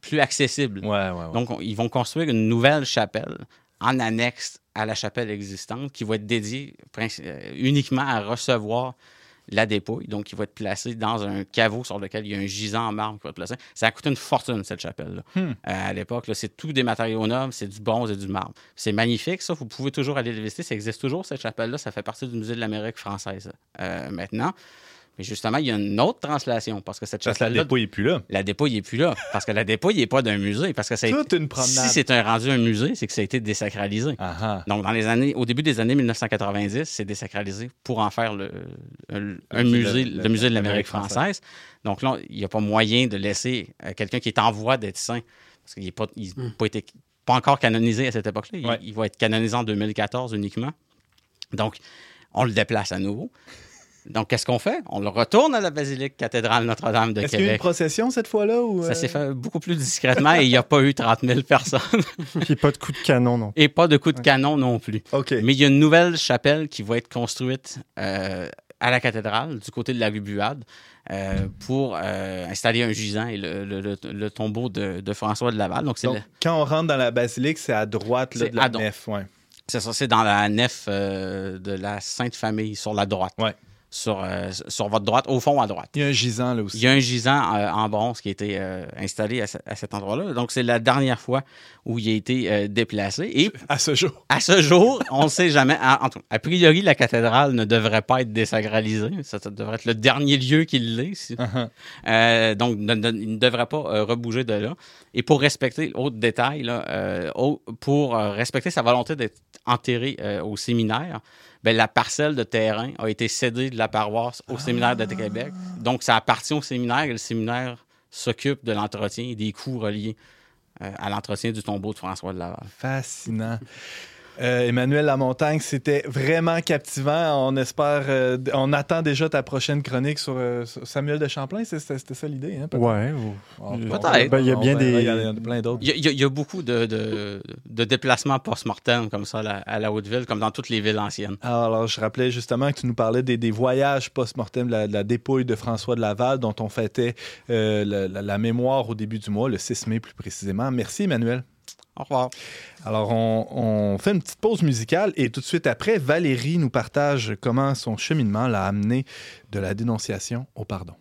plus accessible Ouais, ouais, ouais. donc, on- ils vont construire une nouvelle chapelle en annexe à la chapelle existante qui va être dédiée euh, uniquement à recevoir la dépouille. Donc, il va être placé dans un caveau sur lequel il y a un gisant en marbre qui va être placé. Ça a coûté une fortune, cette chapelle-là. Hmm. Euh, à l'époque, c'est tout des matériaux nobles, c'est du bronze et du marbre. C'est magnifique, ça. Vous pouvez toujours aller le visiter. Ça existe toujours, cette chapelle-là. Ça fait partie du musée de l'Amérique française euh, maintenant. Mais justement, il y a une autre translation parce que cette Parce que la dépôt n'est plus là. la dépouille n'est plus là. Parce que la dépouille n'est pas d'un musée. Parce que ça a été- Toute une promenade. Si c'est un rendu un musée, c'est que ça a été désacralisé. Ah, ah. Donc, dans les années, au début des années 1990, c'est désacralisé pour en faire le, un, musée, le- le, musée de l'Amérique française. Donc là, il n'y a pas moyen de laisser euh, quelqu'un qui est en voie d'être saint, parce qu'il n'est pas, il n'a pas, été- pas encore canonisé à cette époque-là. Il, Ouais. il va être canonisé en 2014 uniquement. Donc, on le déplace à nouveau. Donc, qu'est-ce qu'on fait? On le retourne à la basilique cathédrale Notre-Dame de Est-ce qu'il y a eu une Québec. procession cette fois-là? Ou, Ça euh, s'est fait beaucoup plus discrètement et il n'y a pas eu 30 000 personnes. [LAUGHS] Puis pas de coup de canon, non. Et pas de coup de canon non plus. OK. Mais il y a une nouvelle chapelle qui va être construite euh, à la cathédrale, du côté de la rue Buade, euh, pour euh, installer un gisant et le, le- le- le tombeau de, de François de Laval. Donc, c'est Donc, le- quand on rentre dans la basilique, c'est à droite là, C'est de la nef. Ouais. c'est ça, c'est dans la nef euh, de la Sainte Famille, sur la droite. Ouais. Sur, euh, sur votre droite, au fond à droite. Il y a un gisant là aussi. Il y a un gisant euh, en bronze qui a été euh, installé à, ce- à cet endroit-là. Donc, c'est la dernière fois où il a été déplacé. Et [LAUGHS] À ce jour. À ce jour, on ne sait jamais. A, en tout- a priori, la cathédrale ne devrait pas être désacralisée. Ça, ça devrait être le dernier lieu qu'il l'est. si- Uh-huh. Donc, ne- ne- il ne devrait pas rebouger de là. Et pour respecter, autre détail, là, au- pour respecter sa volonté d'être enterré au séminaire, ben, la parcelle de terrain a été cédée de la paroisse au séminaire de Québec. Donc, ça appartient au séminaire et le séminaire s'occupe de l'entretien et des coûts reliés euh, à l'entretien du tombeau de François de Laval. Fascinant. Euh, Emmanuel Lamontagne, c'était vraiment captivant. On espère, euh, on attend déjà ta prochaine chronique sur, euh, sur Samuel de Champlain. C'est- C'était ça l'idée, hein? peut-être? Ouais. ou- Peut-être. Ben, il y a bien des- Il y a- plein d'autres. Il y, a- y beaucoup de, de- de déplacements post-mortem comme ça à la, à la Haute-Ville, comme dans toutes les villes anciennes. Alors, alors, je rappelais justement que tu nous parlais des, des voyages post-mortem de la, de la dépouille de François de Laval, dont on fêtait euh, la, la- la mémoire au début du mois, le 6 mai plus précisément. Merci, Emmanuel. Au revoir. Alors, on, fait une petite pause musicale et tout de suite après, Valérie nous partage comment son cheminement l'a amené de la dénonciation au pardon.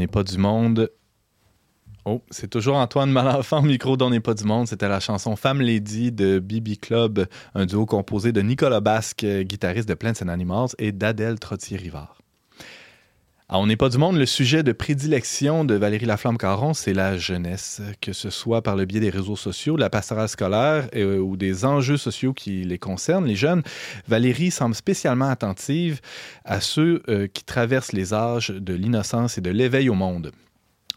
N'est pas du monde. Oh, c'est toujours Antoine Malenfant micro d'On n'est pas du monde. C'était la chanson Femme Lady de Bibi Club, un duo composé de Nicolas Basque, guitariste de Plants and Animals, et d'Adèle Trottier-Rivard. On n'est pas du monde. Le sujet de prédilection de Valérie Laflamme-Caron, c'est la jeunesse, que ce soit par le biais des réseaux sociaux, de la pastorale scolaire euh, ou des enjeux sociaux qui les concernent, les jeunes. Valérie semble spécialement attentive à ceux euh, qui traversent les âges de l'innocence et de l'éveil au monde.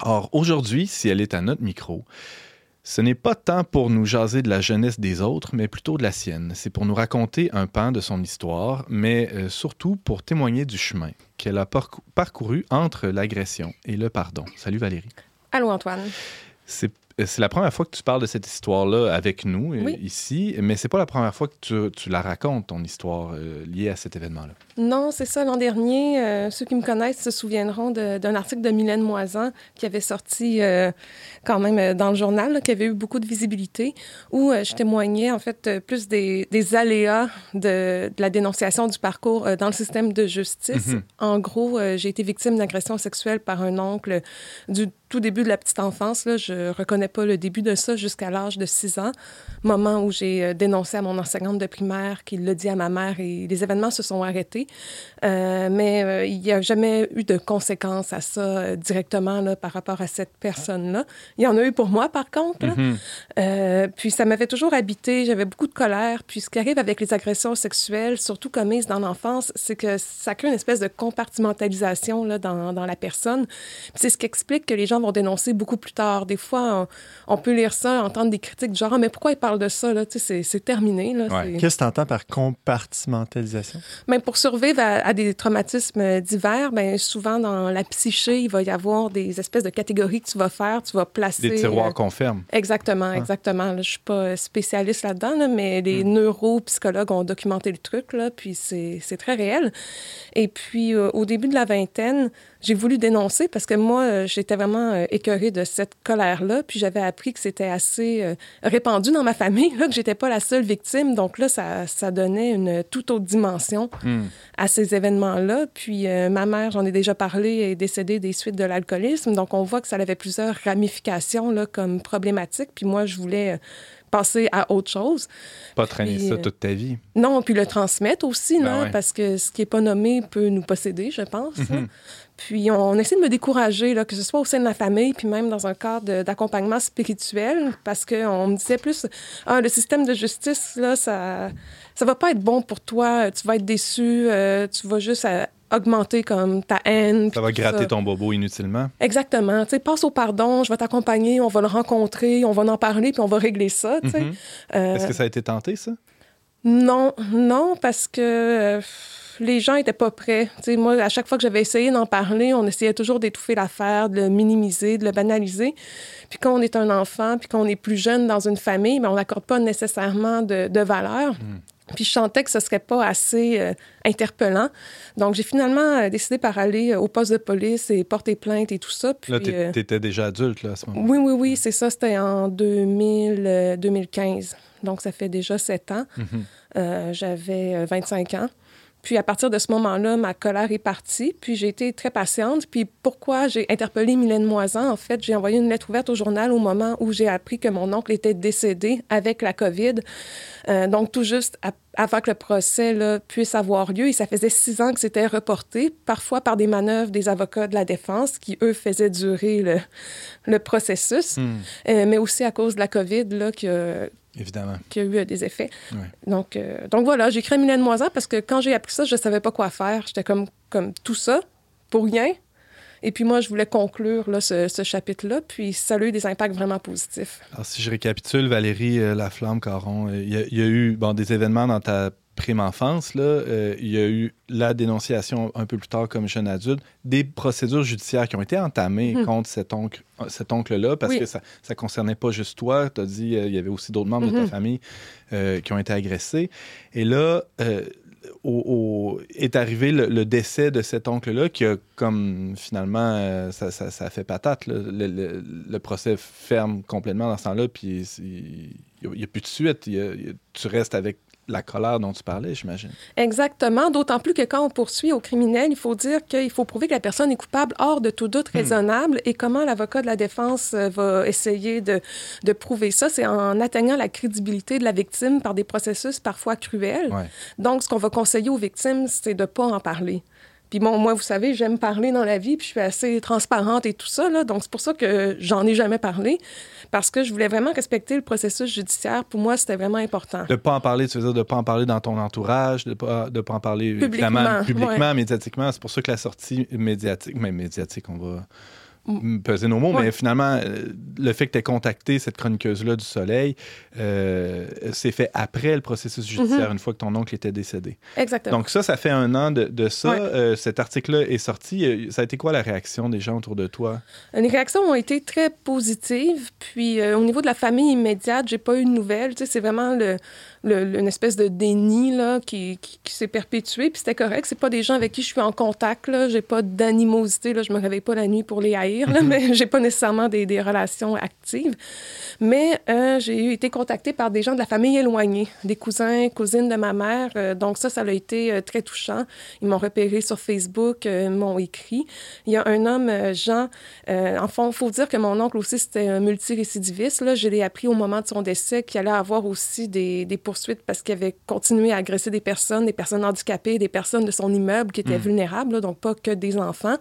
Or, aujourd'hui, si elle est à notre micro, ce n'est pas tant pour nous jaser de la jeunesse des autres, mais plutôt de la sienne. C'est pour nous raconter un pan de son histoire, mais euh, surtout pour témoigner du chemin qu'elle a parcou- parcouru entre l'agression et le pardon. Salut Valérie. Allô, Antoine. C'est euh, c'est la première fois que tu parles de cette histoire-là avec nous euh, Oui. ici, mais c'est pas la première fois que tu, tu la racontes, ton histoire euh, liée à cet événement-là. Non, c'est ça. L'an dernier, euh, ceux qui me connaissent se souviendront d'un article de Mylène Moisan qui avait sorti euh, quand même euh, dans le journal, là, qui avait eu beaucoup de visibilité, où euh, je témoignais en fait plus des, des aléas de, de la dénonciation du parcours dans le système de justice. Mhm. En gros, j'ai été victime d'agression sexuelle par un oncle du tout début de la petite enfance. Là. Je reconnais pas le début de ça jusqu'à l'âge de 6 ans, moment où j'ai dénoncé à mon enseignante de primaire qui l'a dit à ma mère et les événements se sont arrêtés. Euh, mais euh, il n'y a jamais eu de conséquences à ça euh, directement là, par rapport à cette personne-là. Il y en a eu pour moi, par contre. là. Mhm. Euh, puis ça m'avait toujours habité, j'avais beaucoup de colère. Puis ce qui arrive avec les agressions sexuelles, surtout commises dans l'enfance, c'est que ça crée une espèce de compartimentalisation là, dans, dans la personne. Puis c'est ce qui explique que les gens vont dénoncer beaucoup plus tard. Des fois, on, on peut lire ça, entendre des critiques du genre Ah, mais pourquoi il parle de ça? Là? Tu sais, C'est c'est terminé. Ouais. Qu'est-ce que tu entends par compartimentalisation? Même pour à, à des traumatismes divers, ben, souvent dans la psyché, il va y avoir des espèces de catégories que tu vas faire, tu vas placer. Des tiroirs euh, qu'on ferme. Exactement, exactement. Là, je suis pas spécialiste là-dedans, là, mais les neuropsychologues ont documenté le truc, là, puis c'est c'est très réel. Et puis, euh, au début de la vingtaine, j'ai voulu dénoncer parce que moi, euh, j'étais vraiment euh, écœurée de cette colère-là, puis j'avais appris que c'était assez euh, répandu dans ma famille, là, que j'étais pas la seule victime. Donc là, ça, ça donnait une toute autre dimension Hmm. à ces événements-là. Puis euh, ma mère, j'en ai déjà parlé, est décédée des suites de l'alcoolisme. Donc on voit que ça avait plusieurs ramifications là, comme problématique. Puis moi, je voulais passer à autre chose. Pas traîner Puis, ça toute ta vie. Non, puis le transmettre aussi, Ben là, ouais. parce que ce qui n'est pas nommé peut nous posséder, je pense. Puis on, essaie de me décourager, là, que ce soit au sein de la famille, puis même dans un cadre d'accompagnement spirituel, parce qu'on me disait plus, ah, le système de justice, là, ça ça va pas être bon pour toi, tu vas être déçu, euh, tu vas juste euh, augmenter comme ta haine. Ça va gratter ton bobo inutilement. Exactement. Tu sais, passe au pardon, je vais t'accompagner, on va le rencontrer, on va en parler, puis on va régler ça, sais. Mhm. Euh, Est-ce que ça a été tenté, ça? Non, non, parce que euh, les gens étaient pas prêts. Tu sais, moi, à chaque fois que j'avais essayé d'en parler, on essayait toujours d'étouffer l'affaire, de le minimiser, de le banaliser. Puis quand on est un enfant, puis qu'on est plus jeune dans une famille, ben, on n'accorde pas nécessairement de, de valeur. Puis je sentais que ce serait pas assez euh, interpellant. Donc j'ai finalement euh, décidé par aller euh, au poste de police et porter plainte et tout ça. Puis, Là, euh, t'étais déjà adulte là, à ce moment oui, oui, oui, c'est ça. C'était en 2000, euh, 2015. Donc, ça fait déjà sept ans. Mhm. Euh, J'avais euh, 25 ans. Puis, à partir de ce moment-là, ma colère est partie. Puis, j'ai été très patiente. Puis, pourquoi j'ai interpellé Mylène Moisan? En fait, j'ai envoyé une lettre ouverte au journal au moment où j'ai appris que mon oncle était décédé avec la COVID. Euh, donc, tout juste avant que le procès là, puisse avoir lieu. Et ça faisait six ans que c'était reporté, parfois par des manœuvres des avocats de la défense qui, eux, faisaient durer le, le processus, Hmm, Euh, mais aussi à cause de la COVID là, qui, a, évidemment. qui a eu euh, des effets. Ouais. Donc, euh, donc voilà, j'ai créé Mylène Moisan parce que quand j'ai appris ça, je ne savais pas quoi faire. J'étais comme, comme tout ça, pour rien. Et puis moi, je voulais conclure là, ce, ce chapitre-là, puis ça a eu des impacts vraiment positifs. Alors, si je récapitule, Valérie euh, Laflamme-Caron, euh, il y, a- il y a eu bon, des événements dans ta prime enfance. Là, Euh, il y a eu la dénonciation un peu plus tard comme jeune adulte, des procédures judiciaires qui ont été entamées Mhm. contre cet oncle, cet oncle-là, parce Oui. que ça ne concernait pas juste toi. Tu as dit euh, il y avait aussi d'autres membres de ta Mhm. famille euh, qui ont été agressés. Et là, euh, au- au- est arrivé le, le décès de cet oncle-là qui a comme finalement euh, ça, ça- fait patate. Le, le- le procès ferme complètement dans ce temps-là, puis il n'y a, plus de suite. Il y a- il y a- tu restes avec la colère dont tu parlais, j'imagine. Exactement, d'autant plus que quand on poursuit au criminel, il faut dire qu'il faut prouver que la personne est coupable hors de tout doute raisonnable. Et comment l'avocat de la défense euh, va essayer de, de prouver ça? C'est en atteignant la crédibilité de la victime par des processus parfois cruels. Ouais. Donc, ce qu'on va conseiller aux victimes, c'est de ne pas en parler. Puis bon, moi, vous savez, j'aime parler dans la vie, puis je suis assez transparente et tout ça, là. Donc, c'est pour ça que j'en ai jamais parlé, parce que je voulais vraiment respecter le processus judiciaire. Pour moi, c'était vraiment important. De ne pas en parler, tu veux dire de ne pas en parler dans ton entourage, de ne pas, de pas en parler Publiquement, publiquement, ouais. médiatiquement. C'est pour ça que la sortie médiatique, même médiatique, on va peser nos mots, Ouais. mais finalement, euh, le fait que tu aies contacté cette chroniqueuse-là du Soleil, euh, c'est fait après le processus judiciaire, une fois que ton oncle était décédé. Exactement. Donc ça, ça fait un an de, de ça. Ouais. Euh, cet article-là est sorti. Euh, Ça a été quoi la réaction des gens autour de toi? Les réactions ont été très positives. Puis euh, au niveau de la famille immédiate, j'ai pas eu de nouvelles. Tu sais, c'est vraiment le, le- le- une espèce de déni là, qui, qui, qui s'est perpétué. Puis c'était correct. C'est pas des gens avec qui je suis en contact. Là. J'ai pas d'animosité. Là. Je me réveille pas la nuit pour les haïr, là, mais [LAUGHS] j'ai pas nécessairement des, des relations actives. Mais euh, j'ai été contactée par des gens de la famille éloignée, des cousins, cousines de ma mère. Euh, donc ça, ça a été euh, très touchant. Ils m'ont repéré sur Facebook, m'ont écrit. Il y a un homme, Jean, en fond, il faut dire que mon oncle aussi, c'était un multirécidiviste. Là. Je l'ai appris au moment de son décès qu'il allait avoir aussi des, des parce qu'il avait continué à agresser des personnes, des personnes handicapées, des personnes de son immeuble qui étaient vulnérables, là, donc pas que des enfants.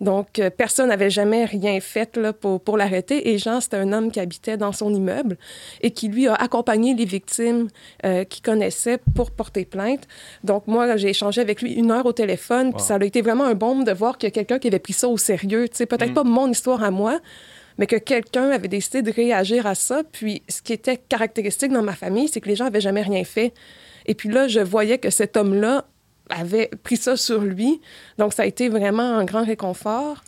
Donc, euh, personne n'avait jamais rien fait là, pour, pour l'arrêter. Et Jean, c'était un homme qui habitait dans son immeuble et qui, lui, a accompagné les victimes euh, qu'il connaissait pour porter plainte. Donc, moi, j'ai échangé avec lui une heure au téléphone, puis ça a été vraiment un baume de voir qu'il y a quelqu'un qui avait pris ça au sérieux. Tu sais, peut-être pas mon histoire à moi, mais que quelqu'un avait décidé de réagir à ça. Puis, ce qui était caractéristique dans ma famille, c'est que les gens n'avaient jamais rien fait. Et puis là, je voyais que cet homme-là avait pris ça sur lui. Donc, ça a été vraiment un grand réconfort.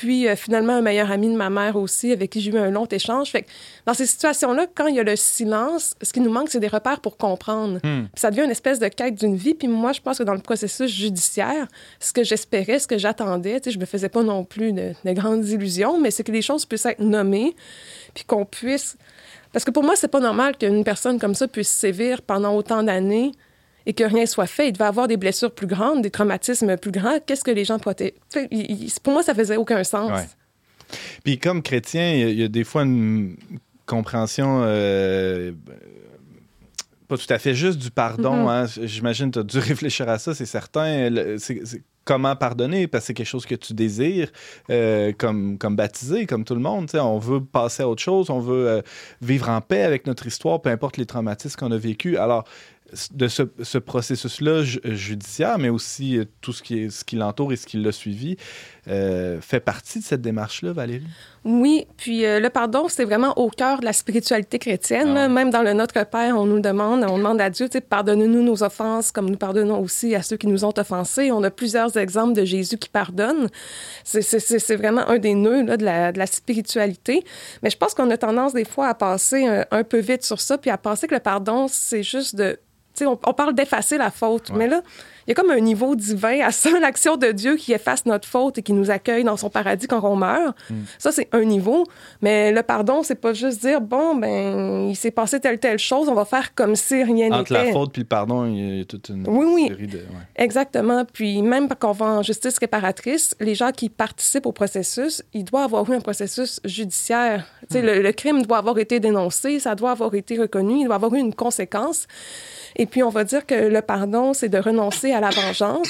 Puis, euh, finalement, un meilleur ami de ma mère aussi, avec qui j'ai eu un long échange. Fait que dans ces situations-là, quand il y a le silence, ce qui nous manque, c'est des repères pour comprendre. Puis ça devient une espèce de quête d'une vie. Puis moi, je pense que dans le processus judiciaire, ce que j'espérais, ce que j'attendais, je me faisais pas non plus de, de grandes illusions, mais c'est que les choses puissent être nommées, puis qu'on puisse... Parce que pour moi, c'est pas normal qu'une personne comme ça puisse sévir pendant autant d'années et que rien soit fait. Il devait avoir des blessures plus grandes, des traumatismes plus grands. Qu'est-ce que les gens protègent? Pour moi, ça faisait aucun sens. Ouais. Puis comme chrétien, il y a- il y, a des fois une compréhension euh, pas tout à fait juste du pardon. hein. J'imagine que tu as dû [LAUGHS] réfléchir à ça, c'est certain. Le- comment pardonner, parce que c'est quelque chose que tu désires, euh, comme, comme baptisé, comme tout le monde. On veut passer à autre chose, on veut euh, vivre en paix avec notre histoire, peu importe les traumatismes qu'on a vécus. Alors, de ce, ce processus-là ju- judiciaire, mais aussi euh, tout ce qui, est, ce qui l'entoure et ce qui l'a suivi, euh, fait partie de cette démarche-là, Valérie? Oui, puis euh, le pardon, c'est vraiment au cœur de la spiritualité chrétienne. Ah. Même dans le Notre Père, on nous le demande, on demande à Dieu, pardonnez-nous nos offenses comme nous pardonnons aussi à ceux qui nous ont offensés. On a plusieurs exemples de Jésus qui pardonne. C'est- vraiment un des nœuds là, de, la, de la spiritualité. Mais je pense qu'on a tendance des fois à passer un, un peu vite sur ça, puis à penser que le pardon, c'est juste de... Tu sais, on, on parle d'effacer la faute, Ouais. mais là, il y a comme un niveau divin à ça, [LAUGHS] l'action de Dieu qui efface notre faute et qui nous accueille dans son paradis quand on meurt. Ça, c'est un niveau. Mais le pardon, c'est pas juste dire, bon, ben, il s'est passé telle, telle chose, on va faire comme si rien Entre la n'était. faute puis le pardon, il y a toute une Oui, oui. série de. ouais. Exactement. Puis même quand on va en justice réparatrice, les gens qui participent au processus, il doit avoir eu un processus judiciaire. Tu sais, le, le crime doit avoir été dénoncé, ça doit avoir été reconnu, il doit avoir eu une conséquence. Et puis on va dire que le pardon, c'est de renoncer à la vengeance.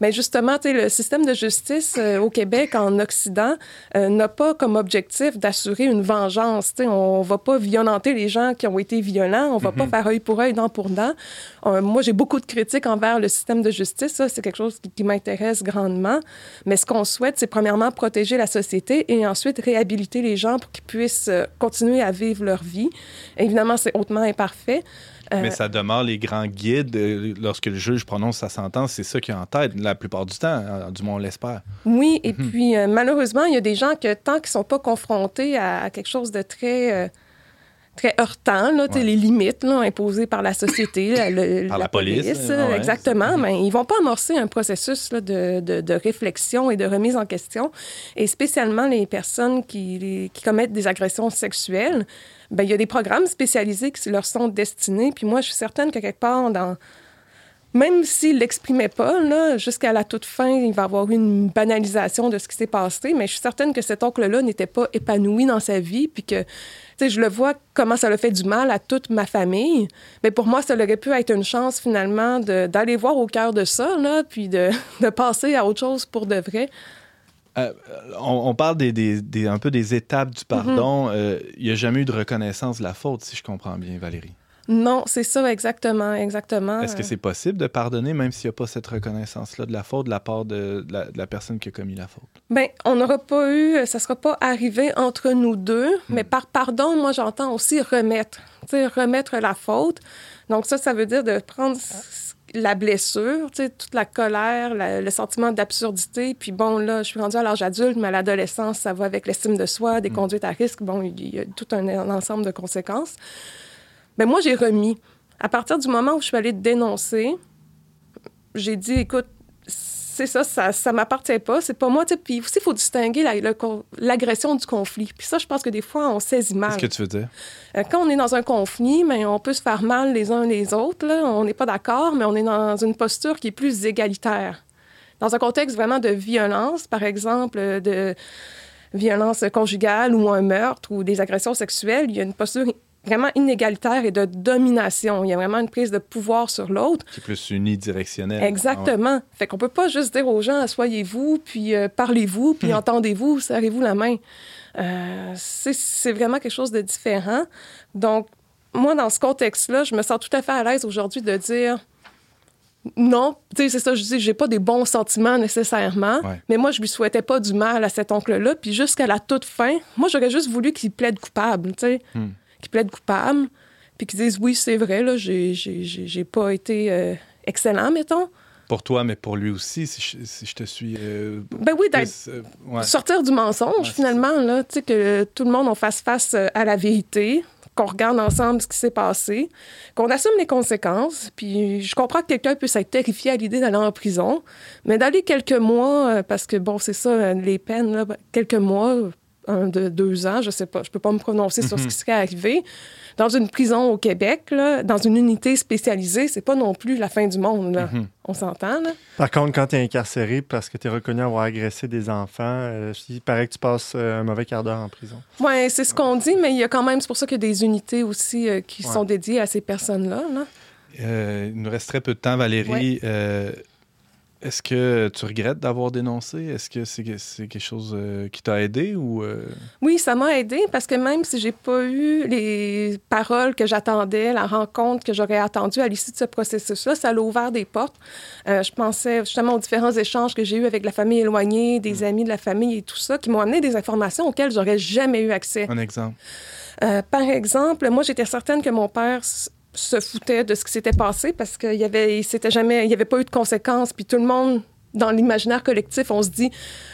Mais justement, le système de justice euh, au Québec, en Occident, euh, n'a pas comme objectif d'assurer une vengeance. On va pas violenter les gens qui ont été violents, on va pas faire œil pour œil, dent pour dent. Euh, moi, j'ai beaucoup de critiques envers le système de justice. Ça, c'est quelque chose qui, qui m'intéresse grandement. Mais ce qu'on souhaite, c'est premièrement protéger la société et ensuite réhabiliter les gens pour qu'ils puissent continuer à vivre leur vie. Évidemment, c'est hautement imparfait. Euh, Mais ça demeure les grands guides. euh, Lorsque le juge prononce sa sentence, c'est ça qui est en tête la plupart du temps, euh, du moins on l'espère. Oui, et Mhm. puis malheureusement, il y a des gens que tant qu'ils ne sont pas confrontés à, à quelque chose de très, très heurtant, là, Ouais. les limites là, imposées par la société, le- Par la police, ouais. exactement, ben, ils vont pas amorcer un processus là, de, de- de réflexion et de remise en question. Et spécialement les personnes qui, qui commettent des agressions sexuelles, ben, il y a des programmes spécialisés qui leur sont destinés. Puis moi, je suis certaine que quelque part dans même s'il l'exprimait pas, jusqu'à la toute fin, il va avoir une banalisation de ce qui s'est passé, mais je suis certaine que cet oncle-là n'était pas épanoui dans sa vie, puis que, tu sais, je le vois comment ça l'a fait du mal à toute ma famille. Mais pour moi, ça aurait pu être une chance, finalement, d'aller voir au cœur de ça, là, puis de, [LAUGHS] de passer à autre chose pour de vrai. Euh, on, on parle des, des- des- un peu des étapes du pardon. Euh, Il n'y a jamais eu de reconnaissance de la faute, si je comprends bien, Valérie. Non, c'est ça, exactement, exactement. Est-ce que c'est possible de pardonner même s'il n'y a pas cette reconnaissance-là de la faute de la part de, de la, de la personne qui a commis la faute? Ben, on n'aura pas eu, ça sera pas arrivé entre nous deux, mais par pardon, moi, j'entends aussi remettre, tu sais, remettre la faute. Donc ça, ça veut dire de prendre la blessure, tu sais, toute la colère, la- le sentiment d'absurdité. Puis bon, là, je suis rendue à l'âge adulte, mais à l'adolescence, ça va avec l'estime de soi, des conduites à risque. Bon, il y a tout un, un ensemble de conséquences. Mais moi, j'ai remis. À partir du moment où je suis allée dénoncer, j'ai dit, écoute, c'est ça, ça, ça m'appartient pas, c'est pas moi. Puis aussi, il faut distinguer la- l'agression du conflit. Puis ça, je pense que des fois, on saisit mal. Qu'est-ce que tu veux dire? Euh, Quand on est dans un conflit, mais on peut se faire mal les uns les autres. là. On n'est pas d'accord, mais on est dans une posture qui est plus égalitaire. Dans un contexte vraiment de violence, par exemple, euh, de violence conjugale ou un meurtre ou des agressions sexuelles, il y a une posture vraiment inégalitaire et de domination. Il y a vraiment une prise de pouvoir sur l'autre. Qui est plus unidirectionnel. Exactement. Fait qu'on peut pas juste dire aux gens asseyez-vous, puis euh, parlez-vous, puis entendez-vous, serrez-vous la main. Euh, c'est c'est vraiment quelque chose de différent. Donc, moi, dans ce contexte-là, je me sens tout à fait à l'aise aujourd'hui de dire non, tu sais, c'est ça, je dis, j'ai pas des bons sentiments nécessairement, Ouais. mais moi, je lui souhaitais pas du mal à cet oncle-là. Puis jusqu'à la toute fin, moi, j'aurais juste voulu qu'il plaide coupable, tu sais, Hmm. Qu'il plaide coupable, puis qu'il dise oui, c'est vrai, là, j'ai- j'ai j'ai- j'ai pas été euh, excellent, mettons. Pour toi, mais pour lui aussi, si je, si je te suis. euh, Ben oui, d'être plus, euh, ouais. sortir du mensonge, Ouais, finalement, là, tu sais, que tout le monde, on fasse face à la vérité, qu'on regarde ensemble ce qui s'est passé, qu'on assume les conséquences. Puis je comprends que quelqu'un puisse être terrifié à l'idée d'aller en prison, mais d'aller quelques mois, parce que, bon, c'est ça, les peines, là, quelques mois, un, de deux ans, je sais pas, je peux pas me prononcer sur ce Mhm. qui serait arrivé. Dans une prison au Québec, là, dans une unité spécialisée, c'est pas non plus la fin du monde, là. Mhm. On s'entend? Par contre, quand tu es incarcéré parce que tu es reconnu avoir agressé des enfants, euh, il paraît que tu passes euh, un mauvais quart d'heure en prison. Oui, c'est ce qu'on dit, mais il y a quand même, c'est pour ça qu'il y a des unités aussi euh, qui Ouais. sont dédiées à ces personnes-là. là. Euh, il nous reste très peu de temps, Valérie. Euh, Est-ce que tu regrettes d'avoir dénoncé? Est-ce que c'est quelque chose euh, qui t'a aidé ou... euh, Oui, ça m'a aidé parce que même si j'ai pas eu les paroles que j'attendais, la rencontre que j'aurais attendue à l'issue de ce processus-là, ça l'a ouvert des portes. Euh, je pensais justement aux différents échanges que j'ai eus avec la famille éloignée, des amis de la famille et tout ça, qui m'ont amené des informations auxquelles j'aurais jamais eu accès. un exemple? Euh, par exemple, moi, j'étais certaine que mon père se foutait de ce qui s'était passé parce qu'il y avait, il s'était jamais, il y avait pas eu de conséquences. Puis tout le monde, dans l'imaginaire collectif, on se dit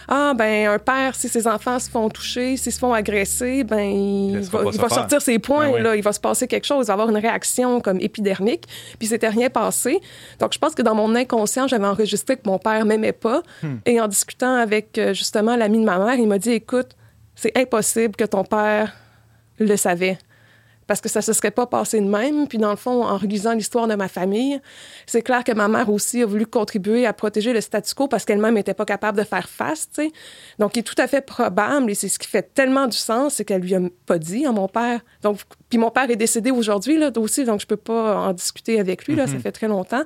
ah ben un père, si ses enfants se font toucher, s'ils se font agresser, ben il, va, il sortir ses points. Ben oui. là, il va se passer quelque chose, il va avoir une réaction comme épidermique. Puis c'était rien passé. Donc je pense que dans mon inconscient, j'avais enregistré que mon père m'aimait pas. Hmm. Et en discutant avec euh, justement l'ami de ma mère, il m'a dit écoute, c'est impossible que ton père le savait. Parce que ça se serait pas passé de même. Puis dans le fond, en relisant l'histoire de ma famille, c'est clair que ma mère aussi a voulu contribuer à protéger le statu quo parce qu'elle-même n'était pas capable de faire face, tu sais. Donc, il est tout à fait probable, et c'est ce qui fait tellement du sens, c'est qu'elle lui a pas dit à mon père. Donc, puis mon père est décédé aujourd'hui, là, aussi, donc je peux pas en discuter avec lui, là, ça fait très longtemps.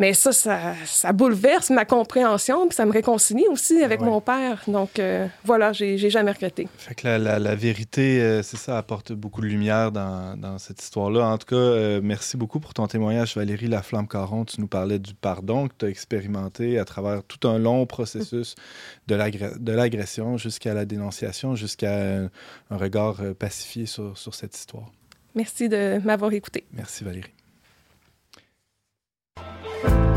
Mais ça, ça, ça bouleverse ma compréhension, puis ça me réconcilie aussi avec ouais. mon père. Donc, euh, voilà, j'ai jamais regretté. Fait que la, la- la vérité, euh, c'est ça, apporte beaucoup de lumière dans, dans cette histoire-là. En tout cas, euh, merci beaucoup pour ton témoignage, Valérie Laflamme-Caron. Tu nous parlais du pardon que tu as expérimenté à travers tout un long processus de l'agression jusqu'à la dénonciation, jusqu'à euh, un regard pacifié sur, sur cette histoire. Merci de m'avoir écouté. Merci, Valérie. Thank you.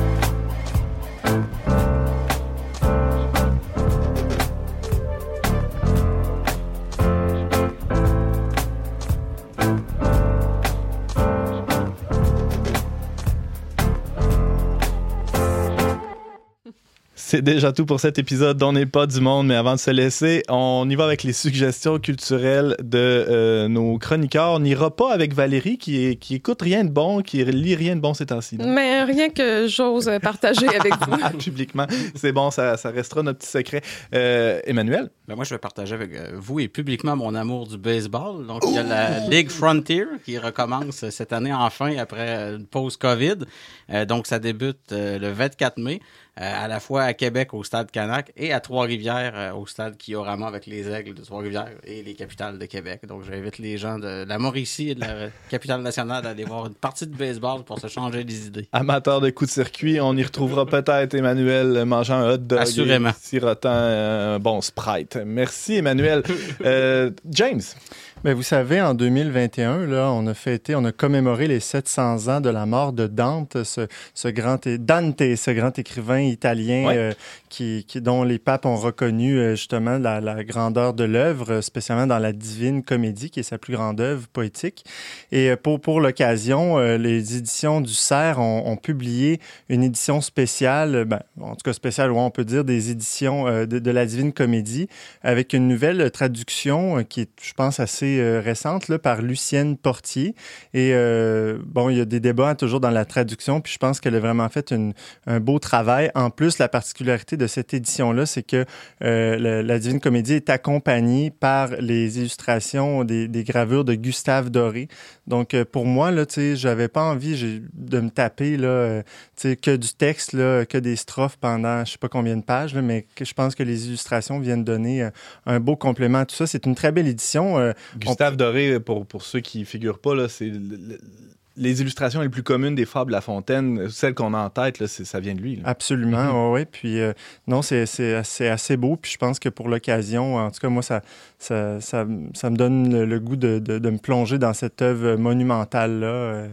C'est déjà tout pour cet épisode d'On n'est pas du monde, mais avant de se laisser, on y va avec les suggestions culturelles de euh, nos chroniqueurs. On n'ira pas avec Valérie qui, est- qui écoute rien de bon, qui lit rien de bon ces temps-ci. Mais rien que j'ose partager avec vous. [LAUGHS] Publiquement. C'est bon, ça, ça restera notre petit secret. Euh, Emmanuel? Ben, moi, je vais partager avec euh, vous et publiquement mon amour du baseball. Donc, il y a la Ligue Frontier qui recommence cette année enfin après une pause COVID. Euh, donc, ça débute euh, le 24 mai, à la fois à Québec au Stade Canac et à Trois-Rivières euh, au Stade Kiorama avec les Aigles de Trois-Rivières et les capitales de Québec. Donc, j'invite les gens de la Mauricie et de la [LAUGHS] capitale nationale à aller voir une partie de baseball pour se changer les idées. Amateur de coups de circuit, on y retrouvera peut-être Emmanuel mangeant un hot dog. Assurément. et sirotant euh, un bon Sprite. Merci, Emmanuel. [LAUGHS] Euh, James? Mais vous savez, en 2021, là, on a fêté, on a commémoré les 700 ans de la mort de Dante, ce, ce grand Dante, ce grand écrivain italien Ouais. euh, qui, qui- dont les papes ont reconnu euh, justement la, la grandeur de l'œuvre, spécialement dans la Divine Comédie, qui est sa plus grande œuvre poétique. Et euh, pour, pour l'occasion, euh, les éditions du Cerf ont, ont publié une édition spéciale, ben, en tout cas spéciale, où on peut dire des éditions de, de la Divine Comédie, avec une nouvelle traduction qui est, je pense, assez euh, récente là, par Lucienne Portier. Et euh, bon, il y a des débats toujours dans la traduction, puis je pense qu'elle a vraiment fait un beau travail. En plus, la particularité de cette édition-là, c'est que euh, la Divine Comédie est accompagnée par les illustrations des, gravures de Gustave Doré. Donc, pour moi, là, tu j'avais pas envie de me taper, là, tu sais, que du texte, là, que des strophes pendant je sais pas combien de pages, mais je pense que les illustrations viennent donner un beau complément à tout ça. C'est une très belle édition. Gustave Doré, pour, pour ceux qui ne figurent pas, là, c'est le- le- les illustrations les plus communes des fables La Fontaine. Celles qu'on a en tête, là, ça vient de lui. là. Absolument, oui. Puis euh, non, c'est c'est assez, assez beau. Puis je pense que pour l'occasion, en tout cas, moi, ça, ça, ça, ça me donne le, le goût de, de- de me plonger dans cette œuvre monumentale-là euh,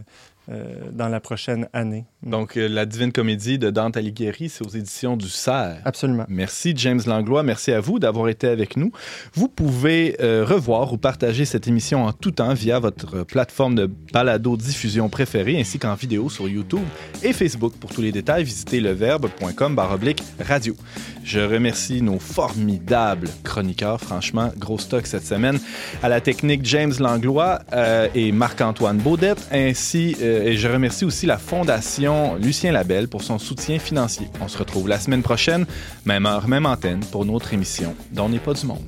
euh, dans la prochaine année. Donc, euh, La Divine Comédie de Dante Alighieri, c'est aux éditions du Cerf. Absolument. Merci James Langlois, merci à vous d'avoir été avec nous. Vous pouvez euh, revoir ou partager cette émission en tout temps via votre plateforme de balado diffusion préférée ainsi qu'en vidéo sur YouTube et Facebook. Pour tous les détails, visitez leverbe.com radio. Je remercie nos formidables chroniqueurs, franchement, gros stock cette semaine, à la technique James Langlois euh, et Marc-Antoine Baudette, ainsi et je remercie aussi la Fondation Lucien Labelle pour son soutien financier. On se retrouve la semaine prochaine, même heure, même antenne, pour une autre émission dont n'est pas du monde.